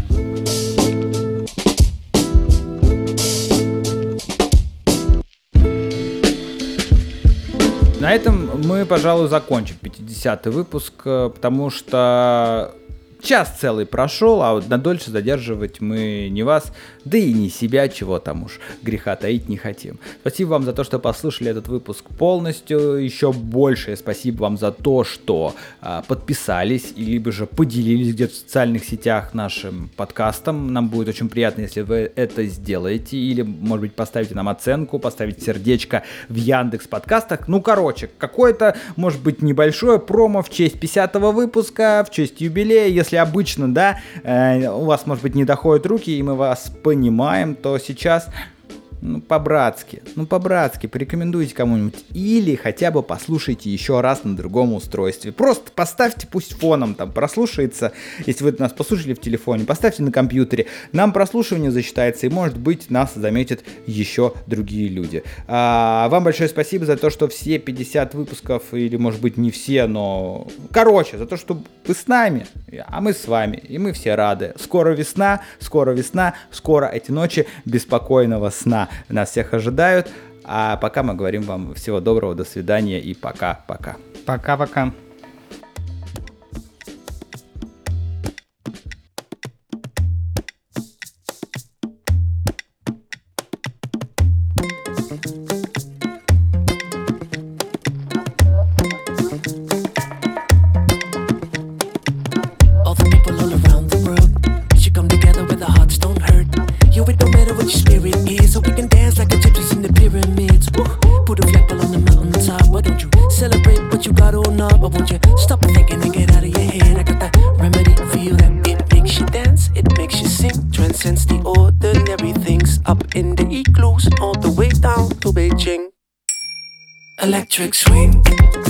На этом мы, пожалуй, закончим 50-й выпуск, э, потому что час целый прошел, а вот на дольше задерживать мы не вас, да и не себя, чего там уж греха таить не хотим. Спасибо вам за то, что послушали этот выпуск полностью. Еще большее спасибо вам за то, что а, подписались, и либо же поделились где-то в социальных сетях нашим подкастом. Нам будет очень приятно, если вы это сделаете. Или, может быть, поставите нам оценку, поставите сердечко в Яндекс подкастах. Ну, короче, какое-то, может быть, небольшое промо в честь 50 выпуска, в честь юбилея. Если обычно, да, э, у вас, может быть, не доходят руки, и мы вас понимаем, то сейчас ну, по-братски, ну, по-братски, порекомендуйте кому-нибудь. Или хотя бы послушайте еще раз на другом устройстве. Просто поставьте, пусть фоном там прослушается. Если вы нас послушали в телефоне, поставьте на компьютере. Нам прослушивание засчитается, и, может быть, нас заметят еще другие люди. А, вам большое спасибо за то, что все 50 выпусков, или, может быть, не все, но... Короче, за то, что вы с нами, а мы с вами, и мы все рады. Скоро весна, скоро весна, скоро эти ночи беспокойного сна нас всех ожидают. А пока мы говорим вам всего доброго, до свидания и пока-пока. Пока-пока. Trick swing.